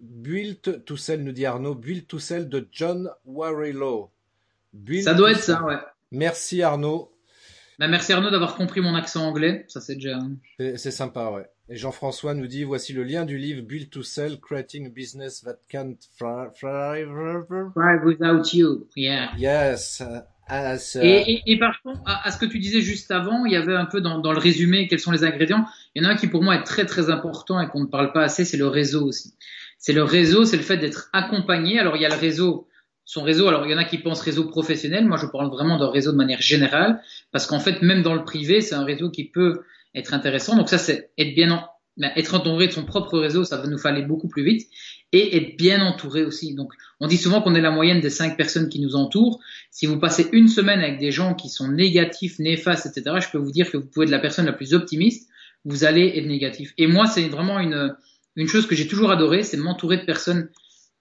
Built to Sell, nous dit Arnaud. Built to Sell de John Warrilow. ça doit être ça, ouais. Merci Arnaud. Bah, merci Arnaud d'avoir compris mon accent anglais. Ça, c'est déjà. C'est sympa, ouais. Et Jean-François nous dit voici le lien du livre Built to Sell, Creating a Business That Can't Thrive Without You. Yeah. Yes. Et, par contre, à, ce que tu disais juste avant, il y avait un peu dans, le résumé quels sont les ingrédients. Il y en a un qui pour moi est très très important et qu'on ne parle pas assez, c'est le réseau aussi c'est le réseau, c'est le fait d'être accompagné. Alors il y a le réseau, son réseau. Alors il y en a qui pensent réseau professionnel. Moi je parle vraiment d'un réseau de manière générale parce qu'en fait même dans le privé c'est un réseau qui peut être intéressant. Donc ça c'est être bien ben, être entouré de son propre réseau, ça va nous aller beaucoup plus vite et être bien entouré aussi. Donc, on dit souvent qu'on est la moyenne des cinq personnes qui nous entourent. Si vous passez une semaine avec des gens qui sont négatifs, néfastes, etc., je peux vous dire que vous pouvez être la personne la plus optimiste, vous allez être négatif. Et moi, c'est vraiment une, une chose que j'ai toujours adoré, c'est m'entourer de personnes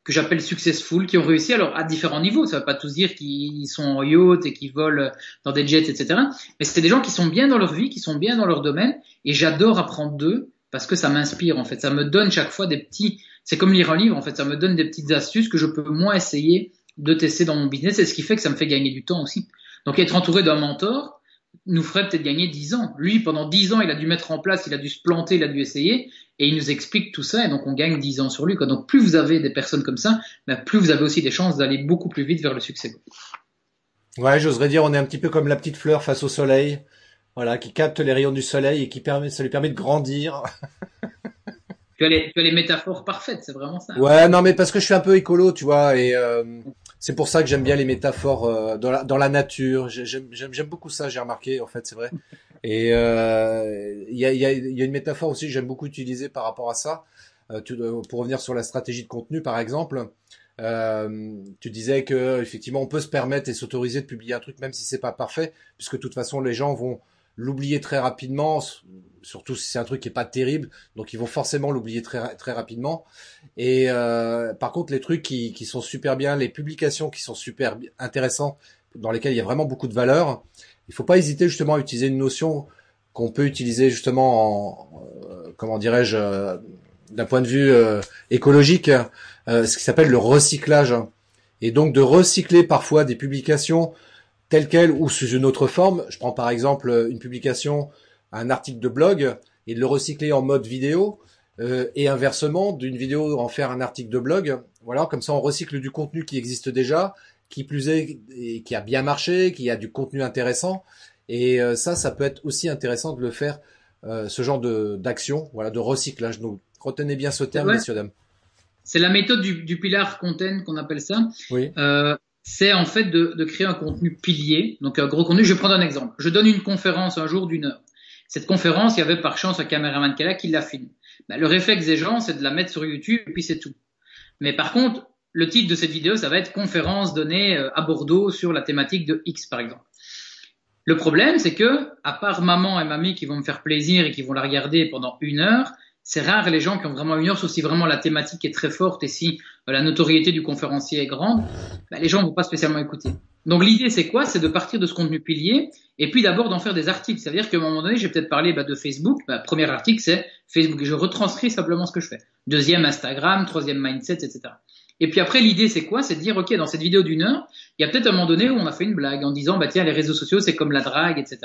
que j'appelle successful, qui ont réussi alors à différents niveaux. Ça ne veut pas tous dire qu'ils sont en yacht et qu'ils volent dans des jets, etc. Mais c'est des gens qui sont bien dans leur vie, qui sont bien dans leur domaine, et j'adore apprendre d'eux parce que ça m'inspire en fait. Ça me donne chaque fois des petits. C'est comme lire un livre en fait. Ça me donne des petites astuces que je peux moins essayer de tester dans mon business, et ce qui fait que ça me fait gagner du temps aussi. Donc être entouré d'un mentor, nous ferait peut-être gagner 10 ans. Lui, pendant 10 ans, il a dû mettre en place, il a dû se planter, il a dû essayer, et il nous explique tout ça, et donc on gagne 10 ans sur lui. Quoi. Donc plus vous avez des personnes comme ça, bah, plus vous avez aussi des chances d'aller beaucoup plus vite vers le succès. Ouais, j'oserais dire, on est un petit peu comme la petite fleur face au soleil, voilà, qui capte les rayons du soleil et qui permet, ça lui permet de grandir. tu, as les, tu as les métaphores parfaites, c'est vraiment ça. Ouais, non, mais parce que je suis un peu écolo, tu vois, et euh, c'est pour ça que j'aime bien les métaphores euh, dans, la, dans la nature. J'aime beaucoup ça, j'ai remarqué, en fait, c'est vrai. Et euh, il y, a, y, a, y, a, une métaphore aussi que j'aime beaucoup utiliser par rapport à ça. Euh, tu, pour revenir sur la stratégie de contenu, par exemple, tu disais que effectivement, on peut se permettre et s'autoriser de publier un truc, même si c'est pas parfait, puisque de toute façon, les gens vont l'oublier très rapidement, surtout si c'est un truc qui est pas terrible, donc ils vont forcément l'oublier très très rapidement. Et euh, par contre, les trucs qui, qui sont super bien, les publications qui sont super intéressants, dans lesquelles il y a vraiment beaucoup de valeur, il faut pas hésiter justement à utiliser une notion qu'on peut utiliser justement en, euh, comment dirais-je, euh, d'un point de vue écologique, ce qui s'appelle le recyclage. Et donc de recycler parfois des publications telles quelles ou sous une autre forme. Je prends par exemple une publication, un article de blog, et de le recycler en mode vidéo. et inversement, d'une vidéo en faire un article de blog. Voilà, comme ça on recycle du contenu qui existe déjà qui plus est, et qui a bien marché, qui a du contenu intéressant. Et euh, ça, ça peut être aussi intéressant de le faire, euh, ce genre de d'action, voilà, de recyclage. Donc, retenez bien ce terme, messieurs dames. C'est la méthode du, du pilar content qu'on appelle ça. Oui. Euh, c'est en fait de, de, créer un contenu pilier, donc un gros contenu. Je vais prendre un exemple. Je donne une conférence un jour d'une heure. Cette conférence, il y avait par chance un caméraman qui est qui la filme. Ben, le réflexe des gens, c'est de la mettre sur YouTube et puis c'est tout. Mais par contre, le titre de cette vidéo, ça va être conférence donnée euh, à Bordeaux sur la thématique de X, par exemple. Le problème, c'est que, à part maman et mamie qui vont me faire plaisir et qui vont la regarder pendant une heure, c'est rare les gens qui ont vraiment une heure, sauf si vraiment la thématique est très forte et si euh, la notoriété du conférencier est grande, bah, les gens ne vont pas spécialement écouter. Donc l'idée, c'est quoi? C'est de partir de ce contenu pilier et puis d'abord d'en faire des articles. C'est-à-dire qu'à un moment donné, j'ai peut-être parlé bah, de Facebook. Bah, premier article, c'est Facebook. Je retranscris simplement ce que je fais. Deuxième, Instagram. Troisième, Mindset, etc. Et puis après, l'idée, c'est quoi? C'est de dire, OK, dans cette vidéo d'une heure, il y a peut-être un moment donné où on a fait une blague en disant, bah tiens, les réseaux sociaux, c'est comme la drague, etc.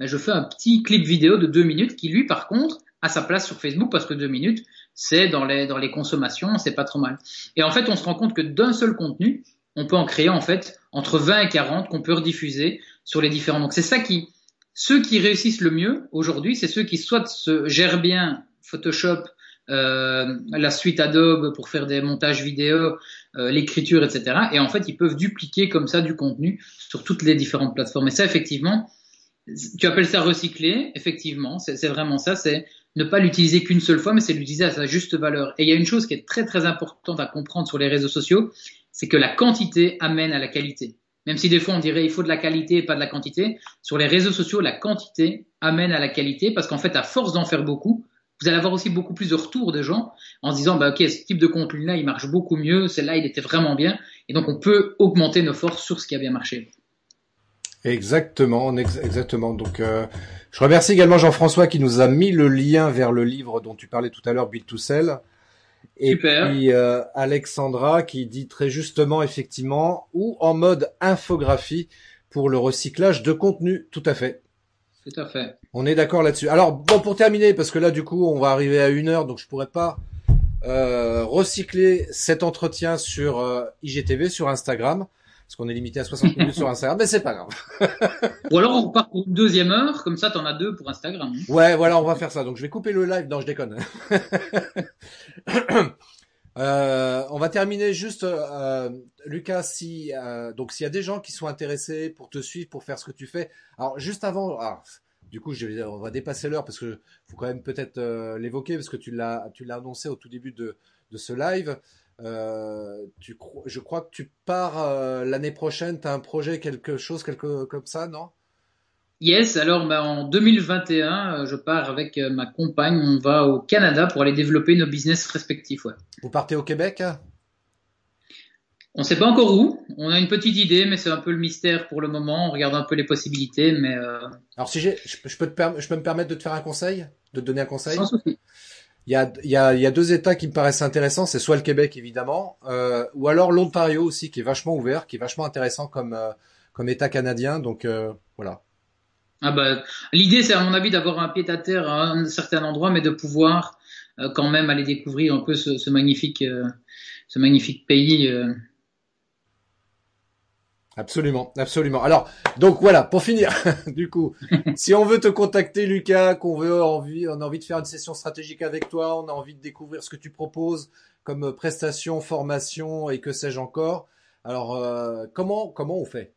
Ben, je fais un petit clip vidéo de deux minutes qui, lui, par contre, a sa place sur Facebook parce que deux minutes, c'est dans les, dans les consommations, c'est pas trop mal. Et en fait, on se rend compte que d'un seul contenu, on peut en créer, en fait, entre 20 et 40 qu'on peut rediffuser sur les différents. Donc, c'est ça qui, ceux qui réussissent le mieux aujourd'hui, c'est ceux qui soit se gèrent bien Photoshop, euh, la suite Adobe pour faire des montages vidéo, euh, l'écriture, etc. Et en fait, ils peuvent dupliquer comme ça du contenu sur toutes les différentes plateformes. Et ça, effectivement, tu appelles ça recycler, effectivement, c'est vraiment ça, c'est ne pas l'utiliser qu'une seule fois, mais c'est l'utiliser à sa juste valeur. Et il y a une chose qui est très très importante à comprendre sur les réseaux sociaux, c'est que la quantité amène à la qualité. Même si des fois on dirait il faut de la qualité et pas de la quantité, sur les réseaux sociaux, la quantité amène à la qualité parce qu'en fait, à force d'en faire beaucoup, vous allez avoir aussi beaucoup plus de retours de gens en se disant, bah, ok, ce type de contenu-là, il marche beaucoup mieux, celle-là, il était vraiment bien. Et donc, on peut augmenter nos forces sur ce qui a bien marché. Exactement, exactement. Donc, euh, je remercie également Jean-François qui nous a mis le lien vers le livre dont tu parlais tout à l'heure, Build to Sell. Et puis euh, Alexandra qui dit très justement, effectivement, ou en mode infographie pour le recyclage de contenu. Tout à fait. Tout à fait. On est d'accord là-dessus. Alors bon, pour terminer, parce que là du coup on va arriver à une heure, donc je pourrais pas euh, recycler cet entretien sur euh, IGTV, sur Instagram, parce qu'on est limité à 60 minutes sur Instagram, mais c'est pas grave. Ou alors on repart pour une deuxième heure, comme ça t'en as deux pour Instagram. Ouais, voilà, on va faire ça. Donc je vais couper le live. Non, je déconne. Euh, on va terminer juste, euh, Lucas, si euh, donc s'il y a des gens qui sont intéressés pour te suivre, pour faire ce que tu fais. Alors juste avant, ah, du coup, je on va dépasser l'heure parce que faut quand même peut-être l'évoquer parce que tu l'as, tu l'as annoncé au tout début de, de ce live. Tu, je crois que tu pars l'année prochaine. Tu as un projet, quelque chose, quelque comme ça, non? Yes, alors bah, en 2021, euh, je pars avec euh, ma compagne, on va au Canada pour aller développer nos business respectifs. Ouais. Vous partez au Québec On ne sait pas encore où. On a une petite idée, mais c'est un peu le mystère pour le moment. On regarde un peu les possibilités, mais. Euh... Alors si j'ai, je, peux te je peux me permettre de te faire un conseil, de te donner un conseil? Sans souci. Il y a, y a, y a deux États qui me paraissent intéressants. C'est soit le Québec évidemment, euh, ou alors l'Ontario aussi, qui est vachement ouvert, qui est vachement intéressant comme euh, comme État canadien. Donc voilà. Ah bah, l'idée, c'est à mon avis d'avoir un pied à terre à un certain endroit, mais de pouvoir euh, quand même aller découvrir un peu ce, ce magnifique, euh, ce magnifique pays. Euh. Absolument, absolument. Alors, donc voilà, pour finir, du coup, si on veut te contacter, Lucas, qu'on veut envie, on a envie de faire une session stratégique avec toi, on a envie de découvrir ce que tu proposes comme prestation, formation et que sais-je encore. Alors, comment comment on fait?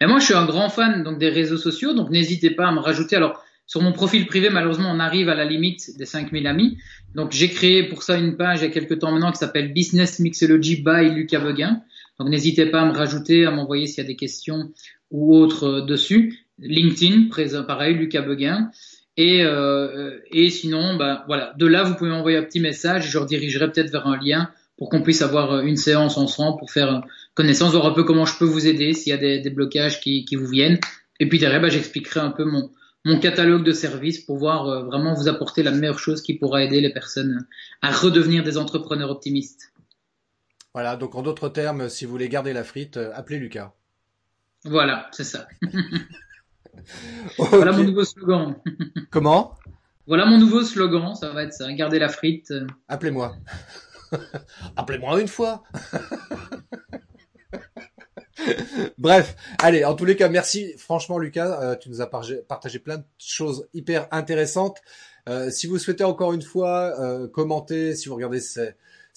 Et moi, je suis un grand fan donc des réseaux sociaux, donc n'hésitez pas à me rajouter. Alors, sur mon profil privé, malheureusement, on arrive à la limite des 5000 amis. Donc, j'ai créé pour ça une page il y a quelques temps maintenant qui s'appelle Business Mixology by Lucas Beguin. Donc, n'hésitez pas à me rajouter, à m'envoyer s'il y a des questions ou autres euh, dessus. LinkedIn, pareil, Lucas Beguin. Et, euh, et sinon, bah, voilà, de là, vous pouvez m'envoyer un petit message et je redirigerai peut-être vers un lien pour qu'on puisse avoir euh, une séance ensemble pour faire euh, connaissance, voir un peu comment je peux vous aider s'il y a des, des blocages qui, qui, vous viennent. Et puis derrière, bah, j'expliquerai un peu mon, mon catalogue de services pour euh, vraiment vous apporter la meilleure chose qui pourra aider les personnes à redevenir des entrepreneurs optimistes. Voilà, donc en d'autres termes, si vous voulez garder la frite, euh, appelez Lucas. Voilà, c'est ça. Voilà mon nouveau slogan. Comment? Voilà mon nouveau slogan, ça va être ça, garder la frite. Appelez-moi. Appelez-moi une fois. Bref, allez, en tous les cas, merci franchement Lucas, euh, tu nous as partagé, plein de choses hyper intéressantes. Euh, si vous souhaitez encore une fois euh, commenter, si vous regardez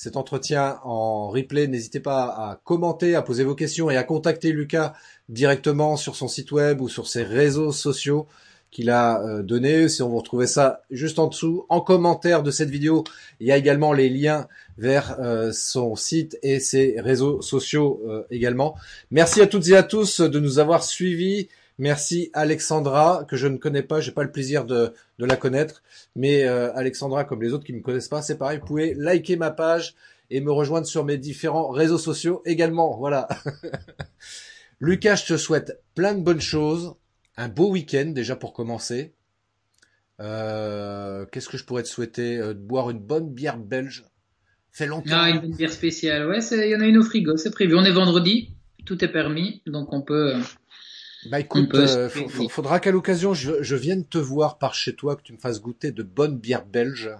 cet entretien en replay, n'hésitez pas à commenter, à poser vos questions et à contacter Lucas directement sur son site web ou sur ses réseaux sociaux qu'il a euh, donné. Si on vous retrouvez ça juste en dessous, en commentaire de cette vidéo, il y a également les liens vers euh, son site et ses réseaux sociaux euh, également. Merci à toutes et à tous de nous avoir suivis. Merci Alexandra, que je ne connais pas, j'ai pas le plaisir de, la connaître, mais Alexandra, comme les autres qui me connaissent pas, c'est pareil, vous pouvez liker ma page et me rejoindre sur mes différents réseaux sociaux également. Voilà. Lucas, je te souhaite plein de bonnes choses un beau week-end déjà pour commencer. Euh, qu'est-ce que je pourrais te souhaiter euh, boire une bonne bière belge? Fait longtemps. Ah, une bière spéciale. Ouais, il y en a une au frigo, c'est prévu. On est vendredi, tout est permis, donc on peut. Euh, bah écoute, faudra qu'à l'occasion je, je, vienne te voir par chez toi, que tu me fasses goûter de bonnes bières belges.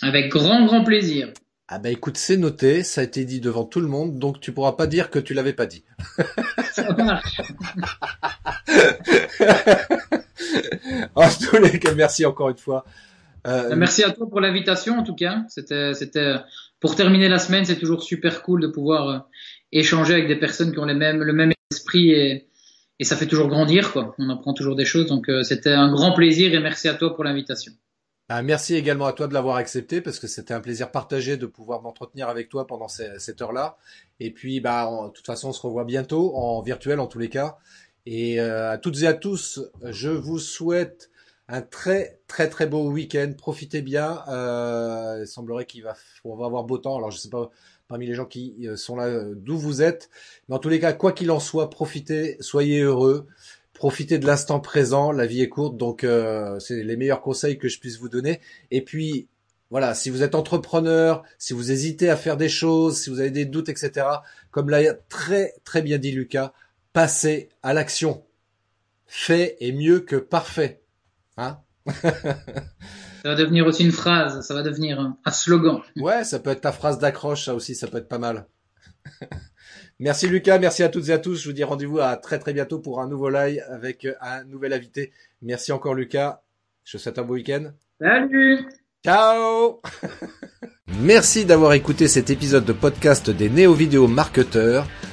Avec grand grand plaisir. Ah bah écoute, c'est noté, ça a été dit devant tout le monde, donc tu pourras pas dire que tu l'avais pas dit. Ça marche. en tous les cas, merci encore une fois. Euh, merci à toi pour l'invitation en tout cas. C'était, c'était pour terminer la semaine, c'est toujours super cool de pouvoir euh, échanger avec des personnes qui ont les mêmes, le même esprit et, et ça fait toujours grandir quoi. On apprend toujours des choses, donc euh, c'était un grand plaisir et merci à toi pour l'invitation. Ah, merci également à toi de l'avoir accepté parce que c'était un plaisir partagé de pouvoir m'entretenir avec toi pendant cette heure-là. Et puis, bah, de toute façon, on se revoit bientôt en virtuel en tous les cas. Et euh, à toutes et à tous, je vous souhaite un très très très beau week-end. Profitez bien. Euh, il semblerait qu'il va, avoir beau temps. Alors je sais pas parmi les gens qui euh, sont là d'où vous êtes, mais en tous les cas, quoi qu'il en soit, profitez, soyez heureux. Profitez de l'instant présent, la vie est courte, donc euh, c'est les meilleurs conseils que je puisse vous donner. Et puis, voilà, si vous êtes entrepreneur, si vous hésitez à faire des choses, si vous avez des doutes, etc., comme l'a très très bien dit Lucas, passez à l'action. Fait est mieux que parfait. Hein? ça va devenir aussi une phrase, ça va devenir un slogan. Ouais, ça peut être ta phrase d'accroche, ça aussi, ça peut être pas mal. Merci Lucas, merci à toutes et à tous. Je vous dis rendez-vous à très très bientôt pour un nouveau live avec un nouvel invité. Merci encore Lucas. Je vous souhaite un beau week-end. Salut Ciao Merci d'avoir écouté cet épisode de podcast des néo-vidéo marketeurs.